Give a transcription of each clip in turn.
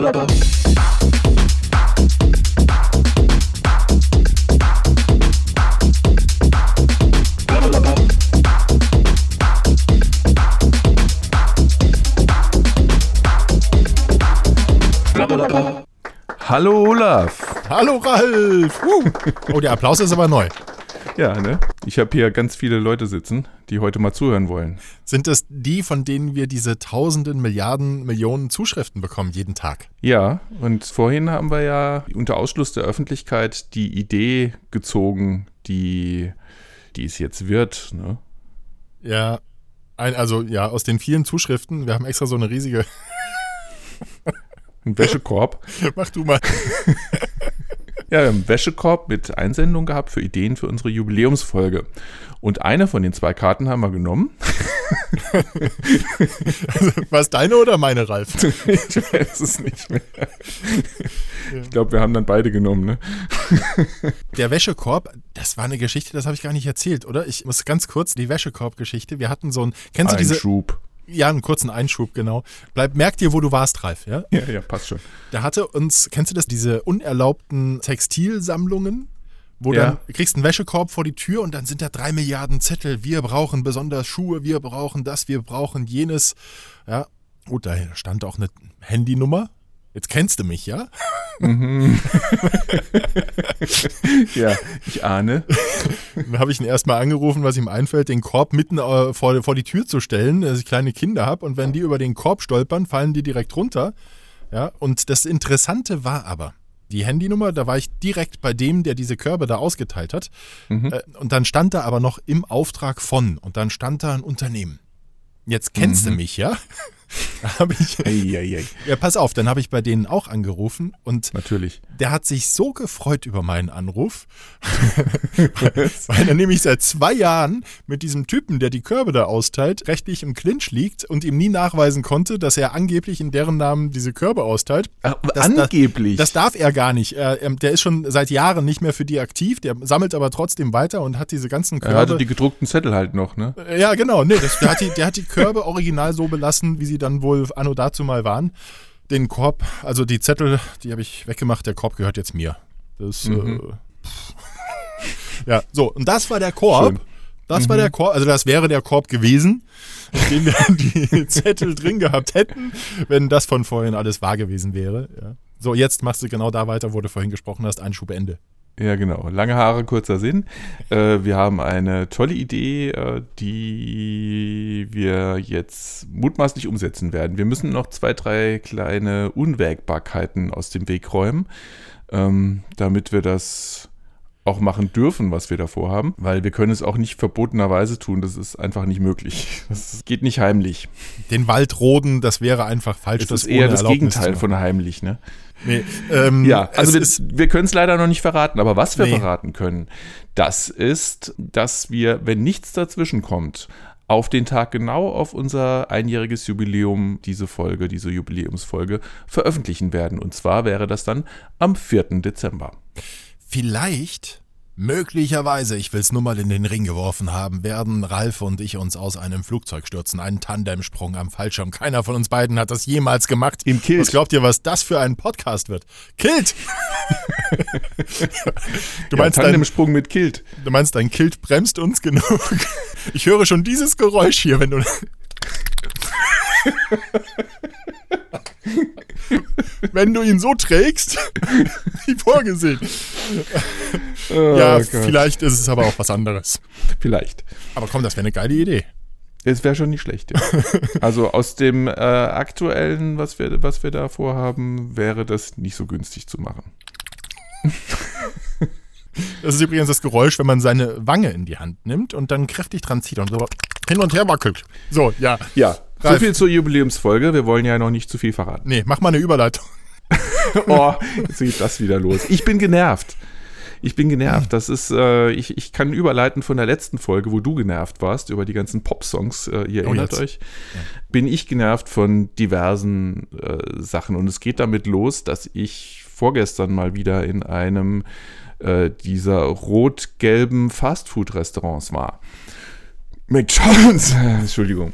Hallo Olaf. Hallo Ralf. Uh. Oh, der Applaus ist aber neu. Ja, ne? Ich habe hier ganz viele Leute sitzen, die heute mal zuhören wollen. Sind es die, von denen wir diese tausenden, Milliarden, Millionen Zuschriften bekommen jeden Tag? Ja, und vorhin haben wir ja unter Ausschluss der Öffentlichkeit die Idee gezogen, die, die es jetzt wird, ne? Ja, ein, also ja, aus den vielen Zuschriften, wir haben extra so eine riesige Ein Wäschekorb. Mach du mal. Ja, wir haben einen Wäschekorb mit Einsendung gehabt für Ideen für unsere Jubiläumsfolge. Und eine von den zwei Karten haben wir genommen. also, war es deine oder meine, Ralf? ich weiß es nicht mehr. Ich glaube, wir haben dann beide genommen, ne? Der Wäschekorb, das war eine Geschichte, das habe ich gar nicht erzählt, oder? Ich muss ganz kurz die Wäschekorb-Geschichte. Wir hatten so ein. Kennst du diese. Einschub. Ja, einen kurzen Einschub, genau. Bleib, merk dir, wo du warst, Ralf, ja? Ja, ja, passt schon. Da hatte uns, kennst du das, diese unerlaubten Textilsammlungen? Wo Ja. dann du kriegst einen Wäschekorb vor die Tür und dann sind da drei Milliarden Zettel. Wir brauchen besonders Schuhe, wir brauchen das, wir brauchen jenes. Ja, gut, da stand auch eine Handynummer. Jetzt kennst du mich, ja? Ja, ich ahne. Dann habe ich ihn erstmal angerufen, was ihm einfällt, den Korb mitten äh, vor, vor die Tür zu stellen, dass ich kleine Kinder habe und wenn die über den Korb stolpern, fallen die direkt runter. Ja, und das Interessante war aber, die Handynummer, da war ich direkt bei dem, der diese Körbe da ausgeteilt hat. Äh, und dann stand da aber noch im Auftrag von und dann stand da ein Unternehmen. Jetzt kennst du mich, ja? Habe ich, Eieiei. ja, pass auf, dann habe ich bei denen auch angerufen und Natürlich. der hat sich so gefreut über meinen Anruf, weil er nämlich seit zwei Jahren mit diesem Typen, der die Körbe da austeilt, rechtlich im Clinch liegt und ihm nie nachweisen konnte, dass er angeblich in deren Namen diese Körbe austeilt. Ach, Das- angeblich. Das darf er gar nicht. Er, ähm, der ist schon seit Jahren nicht mehr für die aktiv, der sammelt aber trotzdem weiter und hat diese ganzen er hatte Körbe. die gedruckten Zettel halt noch, ne? ja, genau. Nee, das, der, hat die, der hat die Körbe original so belassen, wie sie dann wohl anno dazu mal waren. Den Korb, also die Zettel, die habe ich weggemacht. Der Korb gehört jetzt mir. Das, Mhm. äh, ja, so. Und das war der Korb. Schön. Mhm. Das war der Korb, also das wäre der Korb gewesen, in dem wir die Zettel drin gehabt hätten, wenn das von vorhin alles wahr gewesen wäre. Ja. So, jetzt machst du genau da weiter, wo du vorhin gesprochen hast, Einschub Ende. Ja, genau. Lange Haare, kurzer Sinn. Äh, wir haben eine tolle Idee, äh, die wir jetzt mutmaßlich umsetzen werden. Wir müssen noch zwei, drei kleine Unwägbarkeiten aus dem Weg räumen, ähm, damit wir das auch machen dürfen, was wir davor haben, weil wir können es auch nicht verbotenerweise tun. Das ist einfach nicht möglich. Das geht nicht heimlich. Den Wald roden, das wäre einfach falsch. Es das ist eher das Erlaubnis Gegenteil von heimlich, ne? Nee, ähm, Ja, also wir, wir können es leider noch nicht verraten, aber was wir Nee. verraten können, das ist, dass wir, wenn nichts dazwischen kommt, auf den Tag genau auf unser einjähriges Jubiläum diese Folge, diese Jubiläumsfolge veröffentlichen werden. Und zwar wäre das dann am 4. Dezember. vielleicht, möglicherweise, ich will es nur mal in den Ring geworfen haben, werden Ralf und ich uns aus einem Flugzeug stürzen. Einen Tandemsprung am Fallschirm. Keiner von uns beiden hat das jemals gemacht. Im Kilt. Was glaubt ihr, was das für ein Podcast wird? Kilt! du, Ja, meinst dein, Tandemsprung mit Kilt. du meinst, dein Kilt bremst uns genug? Ich höre schon dieses Geräusch hier, wenn du... wenn du ihn so trägst, wie vorgesehen. ja, Oh Gott. vielleicht ist es aber auch was anderes. Vielleicht. Aber komm, das wäre eine geile Idee. Es wäre schon nicht schlecht. Ja. Also aus dem äh, aktuellen, was wir, was wir da vorhaben, wäre das nicht so günstig zu machen. Das ist übrigens das Geräusch, wenn man seine Wange in die Hand nimmt und dann kräftig dran zieht und so hin und her wackelt. So, ja. Ja, so Ralf. viel zur Jubiläumsfolge. Wir wollen ja noch nicht zu viel verraten. Nee, mach mal eine Überleitung. Oh, jetzt geht das wieder los. Ich bin genervt. Ich bin genervt. Das ist, äh, ich, ich kann überleiten von der letzten Folge, wo du genervt warst über die ganzen Pop-Songs. Äh, ihr Oh, erinnert jetzt. euch. Bin ich genervt von diversen äh, Sachen. Und es geht damit los, dass ich vorgestern mal wieder in einem äh, dieser rot-gelben Fastfood-Restaurants war. McDonalds, Entschuldigung.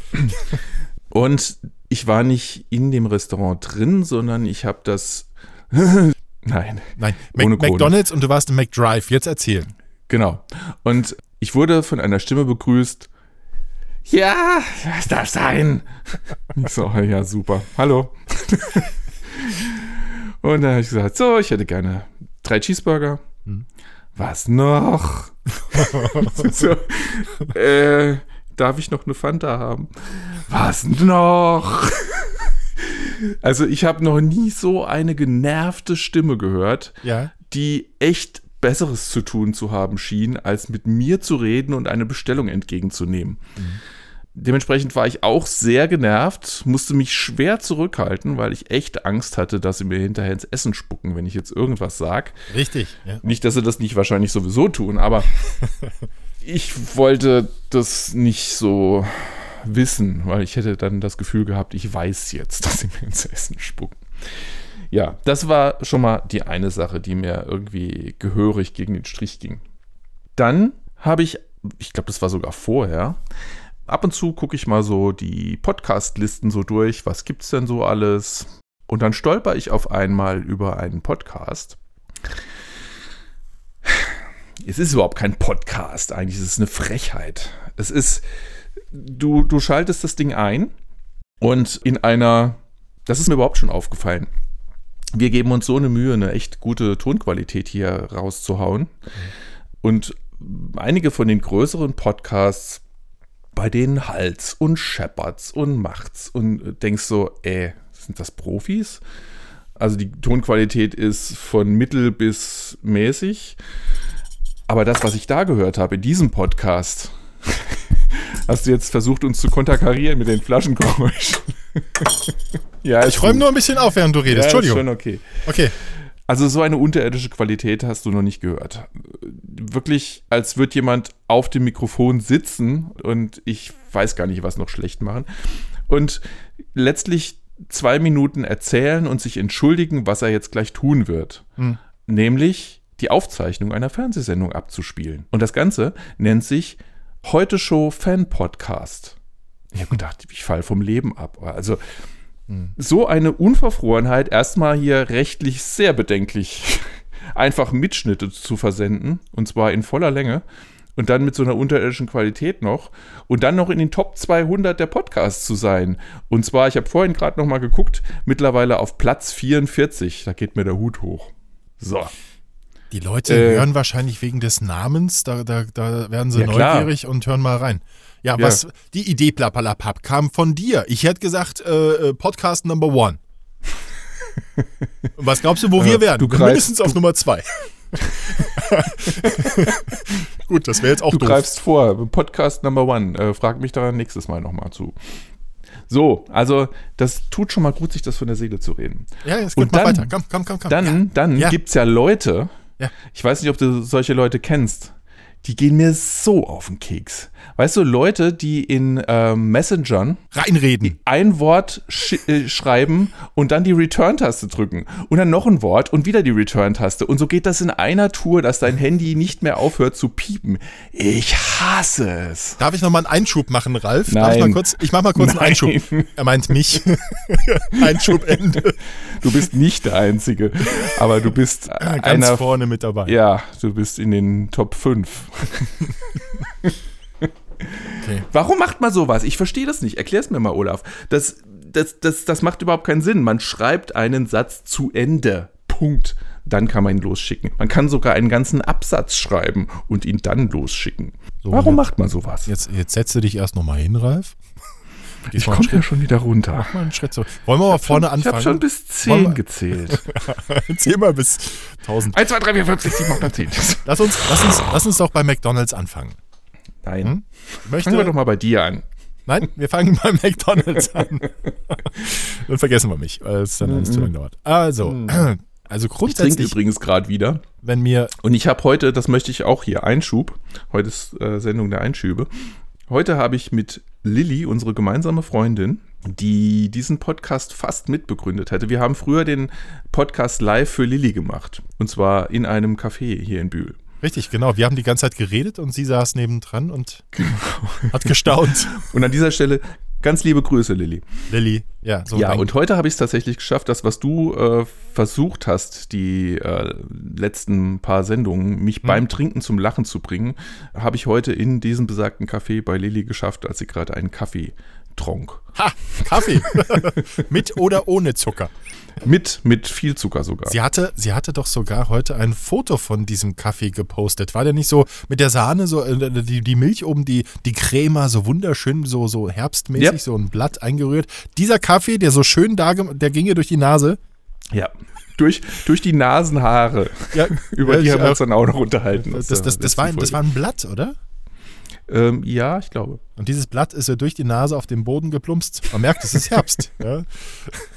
Und ich war nicht in dem Restaurant drin, sondern ich habe das. Nein. Nein, Mac Kohle. McDonalds und du warst im McDrive. Jetzt erzähl. Genau. Und ich wurde von einer Stimme begrüßt. Ja, das darf sein. Ich so, ja, super. Hallo. Und dann habe ich gesagt, so, ich hätte gerne drei Cheeseburger. Was noch? so, äh, darf ich noch eine Fanta haben? Was noch? Also ich habe noch nie so eine genervte Stimme gehört Ja. die echt Besseres zu tun zu haben schien, als mit mir zu reden und eine Bestellung entgegenzunehmen. Dementsprechend war ich auch sehr genervt, musste mich schwer zurückhalten, weil ich echt Angst hatte, dass sie mir hinterher ins Essen spucken, wenn ich jetzt irgendwas sage. Richtig. Ja. Nicht, dass sie das nicht wahrscheinlich sowieso tun, aber ich wollte das nicht so wissen, weil ich hätte dann das Gefühl gehabt, ich weiß jetzt, dass sie mir ins Essen spucken. Ja, das war schon mal die eine Sache, die mir irgendwie gehörig gegen den Strich ging. Dann habe ich, ich glaube, das war sogar vorher, ab und zu gucke ich mal so die Podcast-Listen so durch, was gibt's denn so alles? Und dann stolper ich auf einmal über einen Podcast. Es ist überhaupt kein Podcast, eigentlich ist es eine Frechheit. Es ist, du, du schaltest das Ding ein und in einer, das ist mir überhaupt schon aufgefallen. Wir geben uns so eine Mühe, eine echt gute Tonqualität hier rauszuhauen. Und einige von den größeren Podcasts, bei denen Hals und scheppert's und macht's und denkst so, ey, sind das Profis? Also die Tonqualität ist von mittel bis mäßig. Aber das, was ich da gehört habe in diesem Podcast, hast du jetzt versucht, uns zu konterkarieren mit den Flaschengeräuschen. ja, Ich räume nur ein bisschen auf, während du redest. ja, Entschuldigung. Ist schon okay. Okay. Also so eine unterirdische Qualität hast du noch nicht gehört. Wirklich, als würde jemand auf dem Mikrofon sitzen und ich weiß gar nicht, was noch schlecht machen. Und letztlich zwei Minuten erzählen und sich entschuldigen, was er jetzt gleich tun wird. Hm. Nämlich die Aufzeichnung einer Fernsehsendung abzuspielen. Und das Ganze nennt sich Heute Show Fan Podcast. Ich habe gedacht, ich falle vom Leben ab. Also so eine Unverfrorenheit, erstmal hier rechtlich sehr bedenklich, einfach Mitschnitte zu versenden, und zwar in voller Länge, und dann mit so einer unterirdischen Qualität noch, und dann noch in den Top 200 der Podcasts zu sein. Und zwar, ich habe vorhin gerade noch mal geguckt, mittlerweile auf Platz 44, da geht mir der Hut hoch. So. Die Leute Äh. hören wahrscheinlich wegen des Namens, da, da, da werden sie Ja, klar. neugierig und hören mal rein. Ja, Ja. was die Idee Plappalapapp kam von dir. Ich hätte gesagt, äh, äh, Podcast Number One. Was glaubst du, wo wir werden? du greifst- Mindestens auf Nummer zwei. Gut, das wäre jetzt auch Du doof. greifst vor, Podcast Number One. Äh, frag mich da nächstes Mal nochmal zu. So, also das tut schon mal gut, sich das von der Seele zu reden. Ja, jetzt geht mal weiter. Komm, komm, komm, komm. Dann, ja. dann Ja. gibt es ja Leute, Ja. ich weiß nicht, ob du solche Leute kennst, die gehen mir so auf den Keks. Weißt du, Leute, die in ähm, Messengern Reinreden. ein Wort sch äh, schreiben und dann die Return-Taste drücken und dann noch ein Wort und wieder die Return-Taste. Und so geht das in einer Tour, dass dein Handy nicht mehr aufhört zu piepen. Ich hasse es. Darf ich noch mal einen Einschub machen, Ralf? Darf ich Nein. mal kurz? Ich mach mal kurz einen Nein. Einschub. Er meint mich. Einschub Ende. Du bist nicht der Einzige, aber du bist Ganz einer. vorne mit dabei. Ja, du bist in den Top 5. Okay. Warum macht man sowas? Ich verstehe das nicht. Erklär's mir mal, Olaf. Das, das, das, das macht überhaupt keinen Sinn. Man schreibt einen Satz zu Ende. Punkt. Dann kann man ihn losschicken. Man kann sogar einen ganzen Absatz schreiben und ihn dann losschicken. So, Warum jetzt- macht man sowas? Jetzt, jetzt setze dich erst noch mal hin, Ralf. Gehst ich komme ja schon wieder runter. mal einen Schritt zurück. Wollen wir mal vorne ich anfangen? habe schon bis Wollen 10 wir- gezählt. Zähl mal bis 1000. 1, 2, 3, 4, 5, 6, 7, 8, 9, 10. Lass uns, lass, uns, lass uns doch bei McDonalds anfangen. Nein. Hm? Ich möchte, Fangen wir doch mal bei dir an. Nein, wir fangen bei McDonalds an. dann vergessen wir mich, weil es dann alles zu lange dauert. Also, also Ich trinke grundsätzlich, übrigens gerade wieder. wenn mir Und ich habe heute, das möchte ich auch hier, Einschub. Heute ist äh, Sendung der Einschübe. Heute habe ich mit Lilly, unsere gemeinsame Freundin, die diesen Podcast fast mitbegründet hatte. Wir haben früher den Podcast live für Lilly gemacht. Und zwar in einem Café hier in Bühl. Richtig, genau. Wir haben die ganze Zeit geredet und sie saß nebendran und hat gestaunt. Und an dieser Stelle Ganz liebe Grüße, Lilly. Lilly, ja. So ja, und heute habe ich es tatsächlich geschafft, das, was du äh, versucht hast, die äh, letzten paar Sendungen, mich hm. beim Trinken zum Lachen zu bringen, habe ich heute in diesem besagten Café bei Lilly geschafft, als sie gerade einen Kaffee trank. Ha, Kaffee. Mit oder ohne Zucker? Mit, mit viel Zucker sogar. Sie hatte, sie hatte doch sogar heute ein Foto von diesem Kaffee gepostet. War der nicht so mit der Sahne, so äh, die, die Milch oben, die, die Crema, so wunderschön, so, so herbstmäßig, ja. so ein Blatt eingerührt. Dieser Kaffee, der so schön da, der ging ihr durch die Nase. Ja. Durch, durch die Nasenhaare. Ja, Über die haben wir uns dann auch noch unterhalten. Das, das, das, das war, das war ein Blatt, oder? Ähm, ja, ich glaube. Und dieses Blatt ist ja durch die Nase auf den Boden geplumpst. Man merkt, es ist Herbst. ja.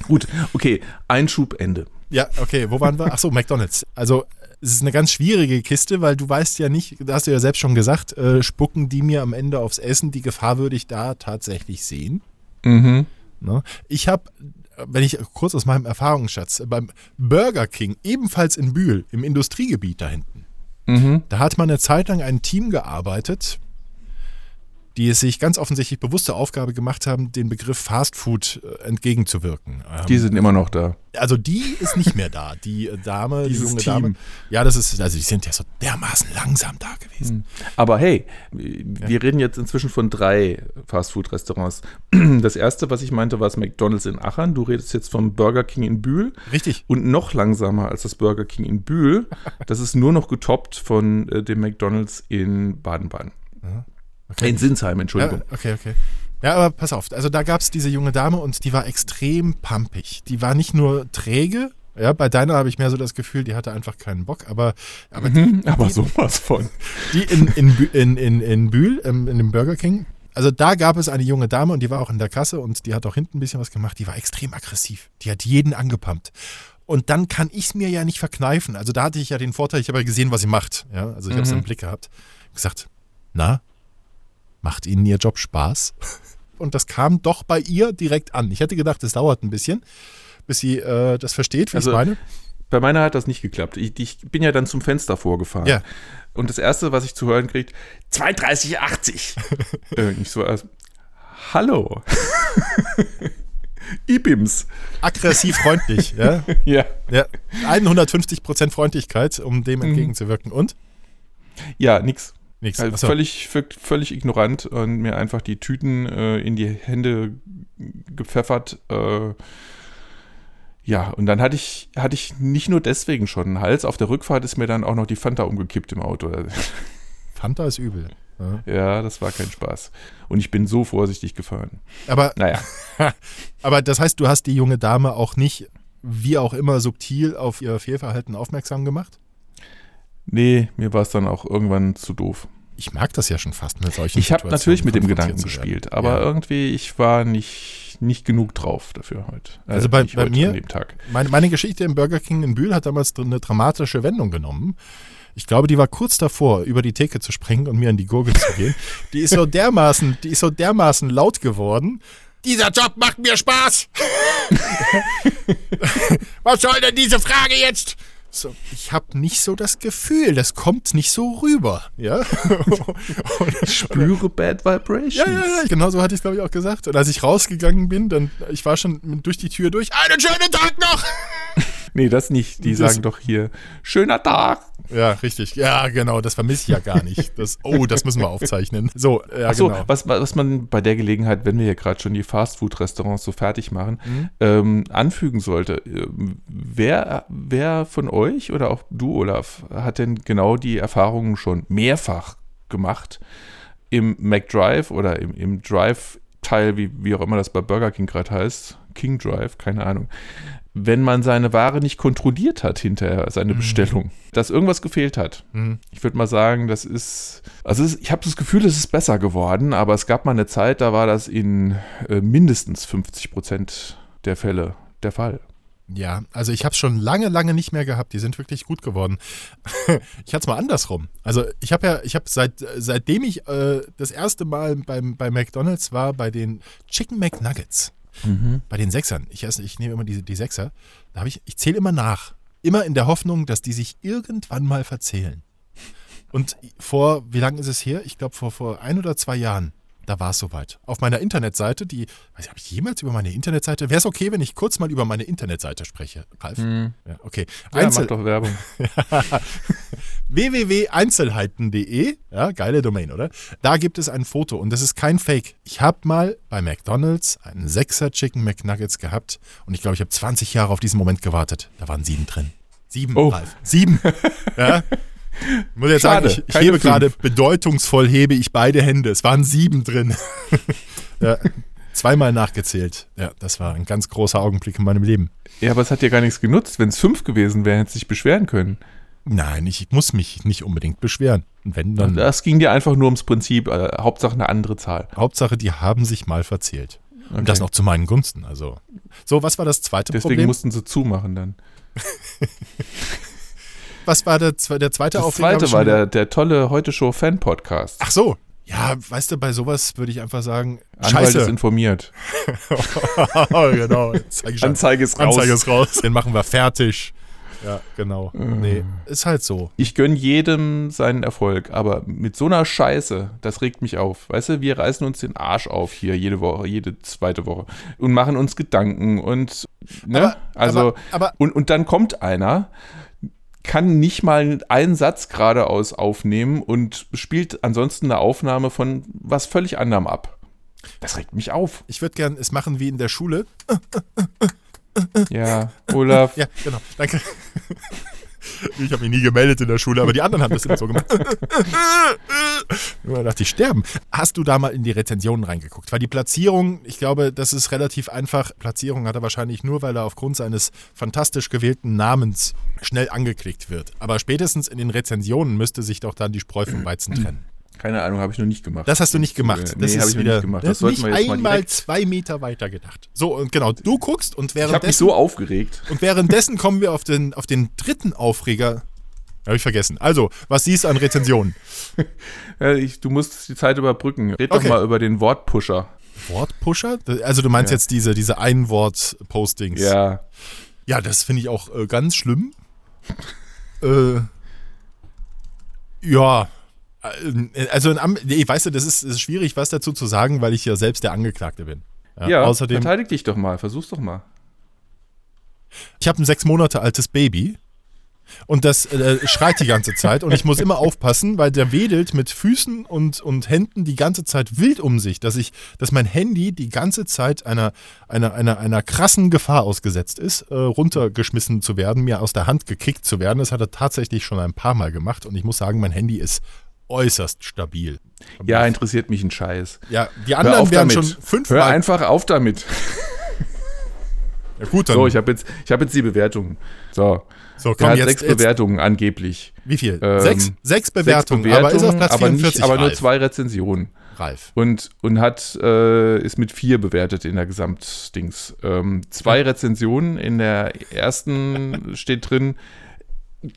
Gut, okay, Einschub, Ende. Ja, okay, wo waren wir? Achso, McDonalds. Also, es ist eine ganz schwierige Kiste, weil du weißt ja nicht, da hast du ja selbst schon gesagt, äh, spucken die mir am Ende aufs Essen. Die Gefahr würde ich da tatsächlich sehen. Mhm. Ne? Ich habe, wenn ich kurz aus meinem Erfahrungsschatz, beim Burger King, ebenfalls in Bühl, im Industriegebiet da hinten, mhm. da hat man eine Zeit lang ein Team gearbeitet, die es sich ganz offensichtlich bewusste Aufgabe gemacht haben, den Begriff Fast Food äh, entgegenzuwirken. Die sind immer noch da. Also die ist nicht mehr da. Die äh, Dame, die junge Team. Dame. Ja, das ist, also die sind ja so dermaßen langsam da gewesen. Hm. Aber hey, wir ja. reden jetzt inzwischen von drei Fastfood-Restaurants. Das erste, was ich meinte, war das McDonalds in Aachen. Du redest jetzt vom Burger King in Bühl. Richtig. Und noch langsamer als das Burger King in Bühl. Das ist nur noch getoppt von äh, dem McDonalds in Baden-Baden. Ja. Okay. In Sinsheim, Entschuldigung. Ja, okay, okay. Ja, aber pass auf. Also da gab es diese junge Dame und die war extrem pumpig. Die war nicht nur träge. Ja, bei deiner habe ich mehr so das Gefühl, die hatte einfach keinen Bock, aber. Aber, mhm, die, aber sowas von. Die in, in, in, in, in Bühl, in, in dem Burger King, also da gab es eine junge Dame und die war auch in der Kasse und die hat auch hinten ein bisschen was gemacht. Die war extrem aggressiv. Die hat jeden angepumpt. Und dann kann ich es mir ja nicht verkneifen. Also da hatte ich ja den Vorteil, ich habe ja gesehen, was sie macht. Ja, also ich mhm. habe es im Blick gehabt. Gesagt, na, Macht Ihnen Ihr Job Spaß? Und das kam doch bei ihr direkt an. Ich hätte gedacht, es dauert ein bisschen, bis sie äh, das versteht, wie also, ich meine. Bei meiner hat das nicht geklappt. Ich, ich, bin ja dann zum Fenster vorgefahren. Ja. Und das Erste, was ich zu hören kriege, 23080. äh, ich so, also, hallo. IBIMS. Aggressiv freundlich, ja? ja. ja. 150% Freundlichkeit, um dem mhm. entgegenzuwirken. Und? Ja, nix. Nichts. Also völlig, völlig ignorant und mir einfach die Tüten äh, in die Hände gepfeffert. Äh, ja, und dann hatte ich, hatte ich nicht nur deswegen schon einen Hals. Auf der Rückfahrt ist mir dann auch noch die Fanta umgekippt im Auto. Fanta ist übel. Ja. ja, das war kein Spaß. Und ich bin so vorsichtig gefahren. Aber, naja. aber das heißt, du hast die junge Dame auch nicht, wie auch immer, subtil auf ihr Fehlverhalten aufmerksam gemacht? Nee, mir war es dann auch irgendwann zu doof. Ich mag das ja schon fast mit solchen Ich habe natürlich mit dem Gedanken gespielt, aber ja. irgendwie, ich war nicht, nicht genug drauf dafür heute. Äh, also bei, bei mir, meine, meine Geschichte im Burger King in Bühl hat damals eine dramatische Wendung genommen. Ich glaube, die war kurz davor, über die Theke zu springen und mir in die Gurgel zu gehen. Die ist so dermaßen, die ist so dermaßen laut geworden. Dieser Job macht mir Spaß. Was soll denn diese Frage jetzt? So, ich habe nicht so das Gefühl, das kommt nicht so rüber. Ja? ich spüre Bad Vibrations. Ja, ja, ja, genau so hatte ich es, glaube ich, auch gesagt. Und als ich rausgegangen bin, dann, ich war schon durch die Tür durch. Einen schönen Tag noch! nee, das nicht. Die das, sagen doch hier, schöner Tag. Ja, richtig. Ja, genau, das vermisse ich ja gar nicht. Das, oh, das müssen wir aufzeichnen. So, ja, Achso, genau. was, was man bei der Gelegenheit, wenn wir hier gerade schon die Fastfood-Restaurants so fertig machen, mhm. ähm, anfügen sollte. Wer, wer von euch oder auch du, Olaf, hat denn genau die Erfahrungen schon mehrfach gemacht im McDrive oder im, im Drive-Teil, wie, wie auch immer das bei Burger King gerade heißt, King Drive, keine Ahnung, wenn man seine Ware nicht kontrolliert hat hinterher, seine mhm. Bestellung, dass irgendwas gefehlt hat. Mhm. Ich würde mal sagen, das ist, also ist, ich habe das Gefühl, es ist besser geworden, aber es gab mal eine Zeit, da war das in äh, mindestens 50 Prozent der Fälle der Fall. Ja, also ich habe es schon lange, lange nicht mehr gehabt. Die sind wirklich gut geworden. ich hatte es mal andersrum. Also ich habe ja, ich habe seit seitdem ich äh, das erste Mal beim, bei McDonald's war, bei den Chicken McNuggets. Mhm. Bei den Sechsern, ich, esse, ich nehme immer die, die Sechser, da habe ich, ich zähle immer nach. Immer in der Hoffnung, dass die sich irgendwann mal verzählen. Und vor, wie lange ist es her? Ich glaube, vor, vor ein oder zwei Jahren, da war es soweit. Auf meiner Internetseite, die, weiß ich, habe ich jemals über meine Internetseite, wäre es okay, wenn ich kurz mal über meine Internetseite spreche, Ralf? Hm. Ja, okay. Ja, Einzel mach doch Werbung. www.einzelheiten.de, ja, geile Domain, oder? Da gibt es ein Foto und das ist kein Fake. Ich habe mal bei McDonald's einen Sechser Chicken McNuggets gehabt und ich glaube, ich habe 20 Jahre auf diesen Moment gewartet. Da waren sieben drin. Sieben, Oh. Ralf. Sieben. ja. Ich muss jetzt Schade, sagen, ich, ich hebe fünf. gerade bedeutungsvoll hebe ich beide Hände. Es waren sieben drin. ja, zweimal nachgezählt. Ja, das war ein ganz großer Augenblick in meinem Leben. Ja, aber es hat ja gar nichts genutzt. Wenn es fünf gewesen wären, hätte sich beschweren können. Nein, ich muss mich nicht unbedingt beschweren. Wenn dann, Das ging dir einfach nur ums Prinzip. Äh, Hauptsache eine andere Zahl. Hauptsache, die haben sich mal verzählt. Okay. Und das noch zu meinen Gunsten. Also. So, was war das zweite Deswegen Problem? mussten sie zumachen dann. Was war der, der zweite Das Aufreger? Hab zweite war der, der tolle Heute-Show-Fan-Podcast. Ach so. Ja, weißt du, bei sowas würde ich einfach sagen, Anwalt ist scheiße. informiert. genau. Zeig ich an. Anzeige ist raus. Anzeige ist raus. Den machen wir fertig. Ja, genau. Mm. Nee, ist halt so. Ich gönne jedem seinen Erfolg, aber mit so einer Scheiße, das regt mich auf. Weißt du, wir reißen uns den Arsch auf hier jede Woche, jede zweite Woche und machen uns Gedanken und, ne? Aber- also, aber- aber- und, und dann kommt einer, kann nicht mal einen Satz geradeaus aufnehmen und spielt ansonsten eine Aufnahme von was völlig anderem ab. Das regt mich auf. Ich würde gern es machen wie in der Schule. Ja, Olaf. Ja, genau. Danke. Ich habe mich nie gemeldet in der Schule, aber die anderen haben das immer so gemacht. Immer dachte ich, sterben. Hast du da mal in die Rezensionen reingeguckt? Weil die Platzierung, ich glaube, das ist relativ einfach. Platzierung hat er wahrscheinlich nur, weil er aufgrund seines fantastisch gewählten Namens schnell angeklickt wird. Aber spätestens in den Rezensionen müsste sich doch dann die Spreu vom Weizen trennen. Keine Ahnung, habe ich noch nicht gemacht. Das hast du nicht gemacht. Nee, Das hab ist ich noch wieder nicht gemacht. Das Das sollten nicht wir jetzt mal einmal direkt- zwei Meter weiter gedacht. So, und genau, du guckst und ich habe mich währenddessen so aufgeregt. und währenddessen kommen wir auf den, auf den dritten Aufreger. Habe ich vergessen. Also, was siehst du an Rezensionen? Ja, ich, du musst die Zeit überbrücken. Red Okay. doch mal über den Wortpusher. Wortpusher? Also, du meinst Ja. jetzt diese, diese Einwort-Postings. Ja. Ja, das finde ich auch äh, ganz schlimm. äh, ja. Äh, Also, ein Am nee, weißt du, das ist, ist schwierig, was dazu zu sagen, weil ich ja selbst der Angeklagte bin. Ja, außerdem, verteidig dich doch mal. Versuch's doch mal. ich habe ein sechs Monate altes Baby und das äh, schreit die ganze Zeit und ich muss immer aufpassen, weil der wedelt mit Füßen und, und Händen die ganze Zeit wild um sich, dass ich, dass mein Handy die ganze Zeit einer, einer, einer, einer krassen Gefahr ausgesetzt ist, äh, runtergeschmissen zu werden, mir aus der Hand gekickt zu werden. Das hat er tatsächlich schon ein paar Mal gemacht und ich muss sagen, mein Handy ist äußerst stabil. Ja, interessiert mich ein Scheiß. Ja, die Hör anderen werden damit. schon Hör fünfmal. einfach auf damit. Ja, gut, dann. So, ich habe jetzt, ich hab jetzt die Bewertungen. So. so, Er komm, hat jetzt, sechs jetzt, Bewertungen angeblich. Wie viel? Ähm, sechs, sechs Bewertungen, sechs aber ist auf Platz aber 44 nicht, aber nur zwei Rezensionen. Ralf. Und, und hat, äh, ist mit vier bewertet in der Gesamtdings. Ähm, zwei Rezensionen. In der ersten steht drin,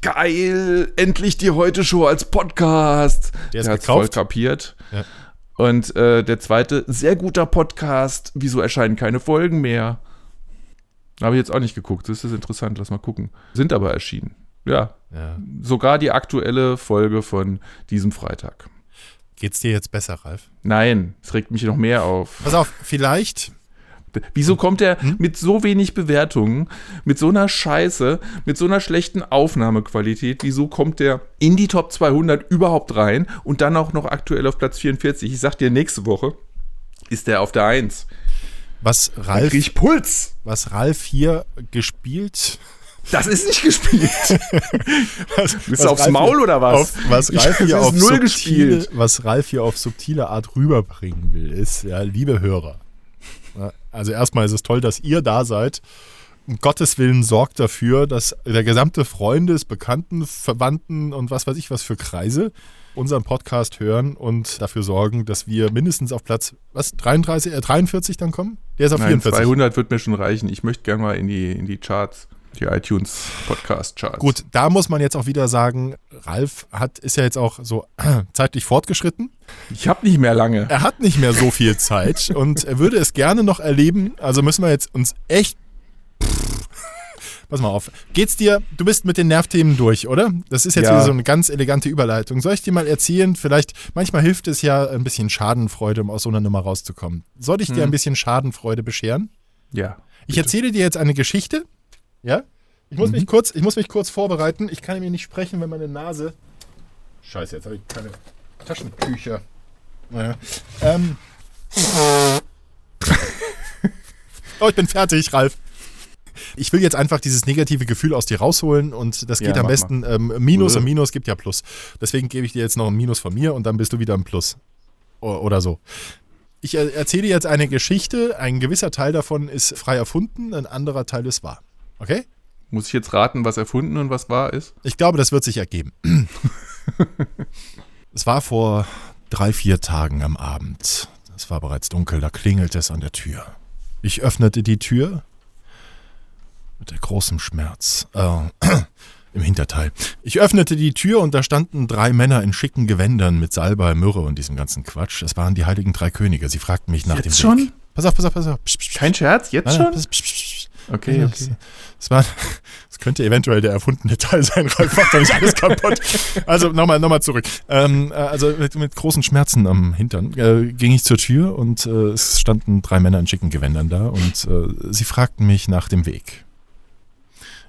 geil, endlich die Heute-Show als Podcast. Der ist hat's voll kapiert. Ja. Und äh, der zweite, sehr guter Podcast. Wieso erscheinen keine Folgen mehr? Habe ich jetzt auch nicht geguckt. Das ist interessant. Lass mal gucken. Sind aber erschienen. Ja, Ja. sogar die aktuelle Folge von diesem Freitag. Geht's dir jetzt besser, Ralf? Nein, es regt mich noch mehr auf. Pass auf, vielleicht. Wieso kommt er Hm? mit so wenig Bewertungen, mit so einer Scheiße, mit so einer schlechten Aufnahmequalität, wieso kommt der in die Top 200 überhaupt rein und dann auch noch aktuell auf Platz 44? Ich sag dir, nächste Woche ist der auf der 1. Was Ralf, ich Puls. was Ralf hier gespielt. Das ist nicht gespielt. Was, Bist du aufs Maul oder was? Auf, was Ich- Ralf hier auf null subtile, gespielt. was Ralf hier auf subtile Art rüberbringen will, ist, ja, liebe Hörer. Ja, Also erstmal ist es toll, dass ihr da seid. Um Gottes Willen sorgt dafür, dass der gesamte Freundes, Bekannten, Verwandten und was weiß ich was für Kreise unseren Podcast hören und dafür sorgen, dass wir mindestens auf Platz was 33, äh, 43 dann kommen? Der ist auf Nein, 44. 200 wird mir schon reichen. Ich möchte gerne mal in die, in die Charts, die iTunes Podcast Charts. Gut, da muss man jetzt auch wieder sagen, Ralf hat, ist ja jetzt auch so zeitlich fortgeschritten. Ich habe nicht mehr lange. Er hat nicht mehr so viel Zeit und er würde es gerne noch erleben. Also müssen wir jetzt uns echt. pass mal auf. Geht's dir, du bist mit den Nervthemen durch, oder? Das ist jetzt Ja. wieder so eine ganz elegante Überleitung. Soll ich dir mal erzählen, vielleicht, manchmal hilft es ja ein bisschen Schadenfreude, um aus so einer Nummer rauszukommen. Soll ich dir Hm. ein bisschen Schadenfreude bescheren? Ja. Ich erzähle dir jetzt eine Geschichte. Ja? Ich muss, mich, kurz, ich muss mich kurz vorbereiten. Ich kann mir nicht sprechen, wenn meine Nase. Scheiße, jetzt habe ich keine Taschentücher. Naja. Ähm. oh, ich bin fertig, Ralf. Ich will jetzt einfach dieses negative Gefühl aus dir rausholen und das Ja, geht am mach besten. Ähm, Minus Äh. und Minus gibt ja Plus. Deswegen gebe ich dir jetzt noch ein Minus von mir und dann bist du wieder ein Plus. O oder so. Ich er erzähle jetzt eine Geschichte. Ein gewisser Teil davon ist frei erfunden, ein anderer Teil ist wahr. Okay? Muss ich jetzt raten, was erfunden und was wahr ist? Ich glaube, das wird sich ergeben. es war vor drei, vier Tagen am Abend. Es war bereits dunkel, da klingelte es an der Tür. Ich öffnete die Tür mit großem Schmerz. Äh, Im Hinterteil. Ich öffnete die Tür und da standen drei Männer in schicken Gewändern mit Salbei, Myrrhe und diesem ganzen Quatsch. Es waren die heiligen drei Könige. Sie fragten mich nach Jetzt dem schon? Weg. Pass auf, pass auf, pass auf. Psst, psst, psst. Kein Scherz? Jetzt Nein, schon? nein, Okay, Ja, okay. Es, war, könnte eventuell der erfundene Teil sein, Ralf macht doch nicht alles kaputt. Also nochmal noch mal zurück. Ähm, äh, also mit, mit großen Schmerzen am Hintern äh, ging ich zur Tür und äh, es standen drei Männer in schicken Gewändern da und äh, sie fragten mich nach dem Weg.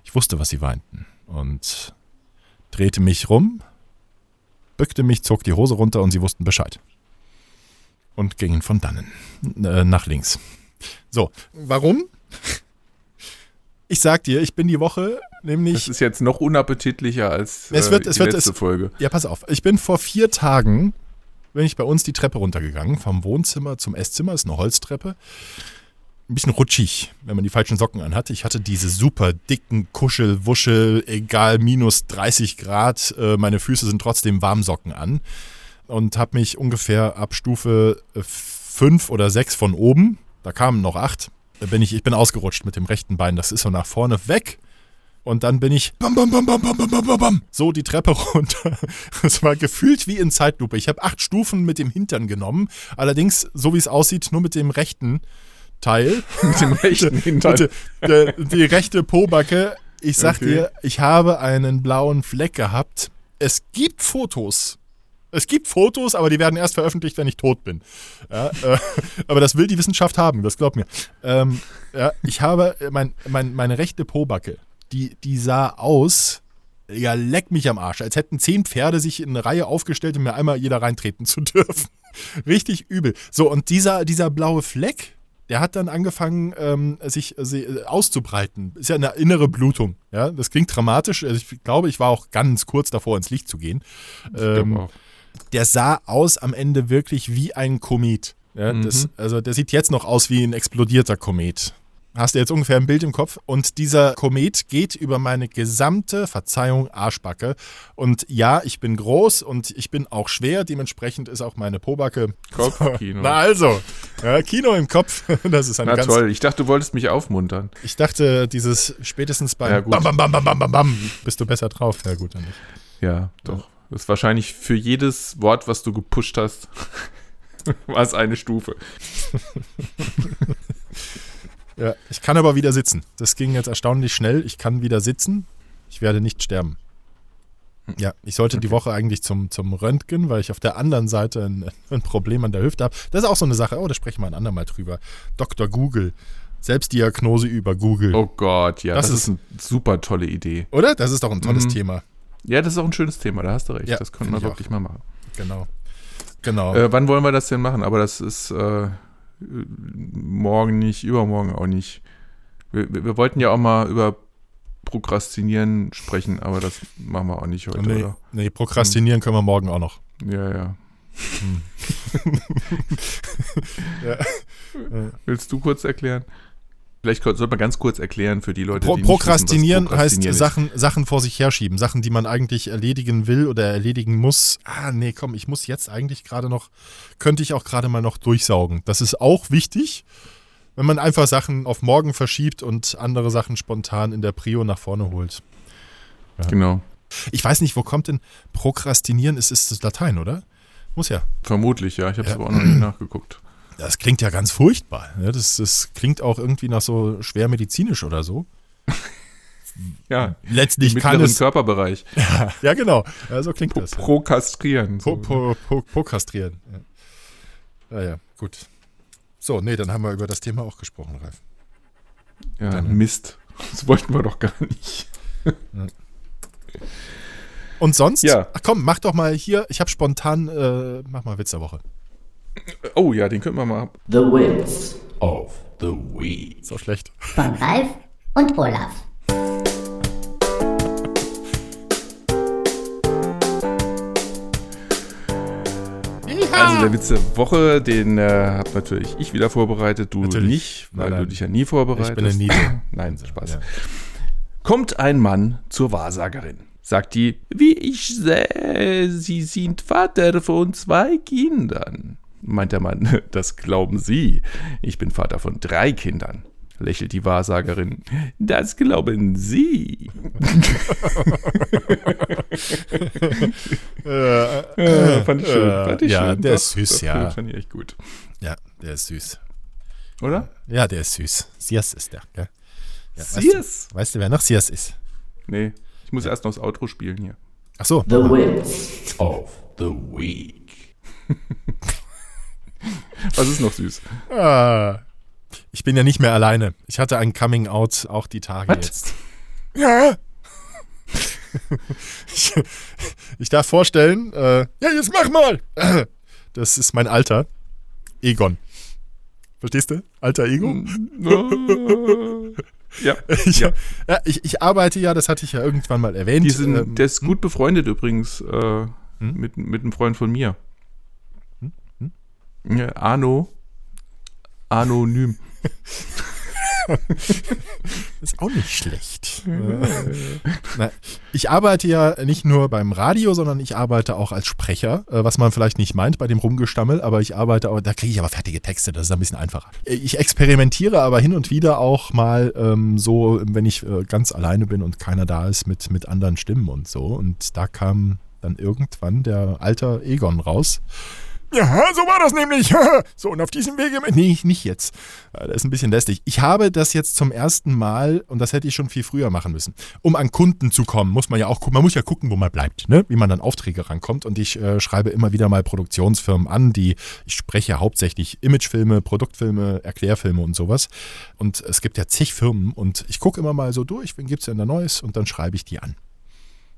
Ich wusste, was sie weinten und drehte mich rum, bückte mich, zog die Hose runter und sie wussten Bescheid. Und gingen von dannen äh, nach links. So, warum? Ich sag dir, ich bin die Woche Das nämlich. ist jetzt noch unappetitlicher als Es äh, wird- es die wird- letzte es- Folge. Ja, pass auf. Ich bin vor vier Tagen, bin ich bei uns die Treppe runtergegangen, vom Wohnzimmer zum Esszimmer, ist eine Holztreppe. Ein bisschen rutschig, wenn man die falschen Socken anhat. Ich hatte diese super dicken Kuschel, Wuschel, egal, minus 30 Grad. Äh, meine Füße sind trotzdem Warmsocken an. Und habe mich ungefähr ab Stufe 5 oder 6 von oben, da kamen noch 8, da bin ich, ich bin ausgerutscht mit dem rechten Bein. Das ist so nach vorne weg. Und dann bin ich bam, bam, bam, bam, bam, bam, bam, bam, so die Treppe runter. Es war gefühlt wie in Zeitlupe. Ich habe acht Stufen mit dem Hintern genommen. Allerdings, so wie es aussieht, nur mit dem rechten Teil. Mit dem rechten Hintern. Äh, die, die rechte Pobacke. Ich sag Okay. dir, ich habe einen blauen Fleck gehabt. Es gibt Fotos. Es gibt Fotos, aber die werden erst veröffentlicht, wenn ich tot bin. Ja, äh, aber das will die Wissenschaft haben, das glaub mir. Ähm, ja, ich habe äh, mein, mein, meine rechte Pobacke, die, die sah aus, ja, leck mich am Arsch, als hätten zehn Pferde sich in eine Reihe aufgestellt, um mir einmal jeder reintreten zu dürfen. Richtig übel. So, und dieser, dieser blaue Fleck, der hat dann angefangen, ähm, sich äh, auszubreiten. Ist ja eine innere Blutung. Ja, das klingt dramatisch. Also ich glaube, ich war auch ganz kurz davor, ins Licht zu gehen. Ich Ähm, auch. Der sah aus am Ende wirklich wie ein Komet. Ja, das, also der sieht jetzt noch aus wie ein explodierter Komet. Hast du jetzt ungefähr ein Bild im Kopf? Und dieser Komet geht über meine gesamte Verzeihung Arschbacke. Und ja, ich bin groß und ich bin auch schwer. Dementsprechend ist auch meine Pobacke. Kopfkino. Na also, ja, Kino im Kopf. Das ist eine Na ganz. toll, ich dachte, du wolltest mich aufmuntern. Ich dachte, dieses spätestens beim Ja. Bam, Bam, Bam, Bam, Bam, Bam, Bam, bist du besser drauf. Ja, gut, dann nicht. Ja, doch. Das ist wahrscheinlich für jedes Wort, was du gepusht hast, war es eine Stufe. Ja, ich kann aber wieder sitzen. Das ging jetzt erstaunlich schnell. Ich kann wieder sitzen. Ich werde nicht sterben. Ja, ich sollte die Woche eigentlich zum, zum Röntgen, weil ich auf der anderen Seite ein, ein Problem an der Hüfte habe. Das ist auch so eine Sache. Oh, da sprechen wir ein andermal drüber. Dr. Google. Selbstdiagnose über Google. Oh Gott, ja, Das das, ist- ist eine super tolle Idee. Oder? Das ist doch ein tolles Mhm. Thema. Ja, das ist auch ein schönes Thema, da hast du recht. Ja, das können wir ich wirklich mal machen. Genau. Genau. Äh, wann wollen wir das denn machen? Aber das ist äh, morgen nicht, übermorgen auch nicht. Wir, wir, wollten ja auch mal über Prokrastinieren sprechen, aber das machen wir auch nicht heute, nee, oder? nee, prokrastinieren können wir morgen auch noch. Ja, ja. Ja. Willst du kurz erklären? Vielleicht sollte man ganz kurz erklären für die Leute, Pro die nicht Prokrastinieren wissen, Prokrastinieren heißt. Sachen, Sachen vor sich herschieben, Sachen, die man eigentlich erledigen will oder erledigen muss. Ah, nee, komm, ich muss jetzt eigentlich gerade noch, könnte ich auch gerade mal noch durchsaugen. Das ist auch wichtig, wenn man einfach Sachen auf morgen verschiebt und andere Sachen spontan in der Prio nach vorne holt. Genau, Ich weiß nicht, wo kommt denn Prokrastinieren? Ist, ist das Latein, oder? Muss ja. vermutlich, ja. Ich habe es Ja. aber auch noch nicht nachgeguckt. Das klingt ja ganz furchtbar. ne? Das, das klingt auch irgendwie nach so schwer medizinisch oder so. Ja, letztlich kann es. Körperbereich. Ja, genau. Ja, so klingt Pro das. Prokastrieren. Po, po, po, po kastrieren. Ja. ja, ja, gut. So, nee, dann haben wir über das Thema auch gesprochen, Ralf. Ja, Dann- Mist. Das wollten wir doch gar nicht. Und sonst? Ja. Ach komm, mach doch mal hier. Ich habe spontan, äh, mach mal Witz der Woche. Oh ja, den könnten wir mal. The Wits Of the Week. So schlecht. von Ralf und Olaf. Also der Witz der Woche, den äh, habe natürlich ich wieder vorbereitet, du Natürlich. nicht, weil Nein, nein. du dich ja nie vorbereitest. Ich bin eine Niete. Nein, Spaß. Ja. Kommt ein Mann zur Wahrsagerin. Sagt die, wie ich sehe, Sie sind Vater von zwei Kindern. Meint der Mann, das glauben Sie. Ich bin Vater von drei Kindern. Lächelt die Wahrsagerin. Das glauben Sie. Äh, Äh, fand ich schön. äh, Fand ich ja, schön. der Doch, ist süß, doch, ja. Fand ich echt gut. ja, der ist süß. Oder? Ja, der ist süß. Sias ist der, gell? Ja, weißt, Sias? du, weißt du, wer noch Sias ist? Nee, ich muss erst noch das Outro spielen hier. Ach so. The Wits Of the Week. Was ist noch süß? Ah, ich bin ja nicht mehr alleine. Ich hatte ein Coming Out auch die Tage Was? jetzt. Ja. ich, ich darf vorstellen, äh, ja, jetzt mach mal. Das ist mein Alter. Egon. Verstehst du? Alter Ego? ja, Ich, ja. ja, ich, ich arbeite ja, das hatte ich ja irgendwann mal erwähnt. Sind, ähm, der ist gut befreundet übrigens äh, Hm? mit, mit einem Freund von mir. Ja, Arno. Anonym. Ist auch nicht schlecht. Äh, Na, ich arbeite ja nicht nur beim Radio, sondern ich arbeite auch als Sprecher, äh, was man vielleicht nicht meint bei dem Rumgestammel, aber ich arbeite auch, da kriege ich aber fertige Texte, das ist ein bisschen einfacher. Ich experimentiere aber hin und wieder auch mal ähm, so, wenn ich äh, ganz alleine bin und keiner da ist, mit, mit anderen Stimmen und so. Und da kam dann irgendwann der alter Egon raus. Ja, so war das nämlich. So, und auf diesem Wege. Nee, nicht jetzt. Äh, Das ist ein bisschen lästig. Ich habe das jetzt zum ersten Mal, und das hätte ich schon viel früher machen müssen. Um an Kunden zu kommen, muss man ja auch gucken. Man muss ja gucken, wo man bleibt, ne? wie man an Aufträge rankommt. Und ich äh, schreibe immer wieder mal Produktionsfirmen an, die, ich spreche hauptsächlich Imagefilme, Produktfilme, Erklärfilme und sowas. Und es gibt ja zig Firmen und ich gucke immer mal so durch, wen gibt es denn da Neues und dann schreibe ich die an.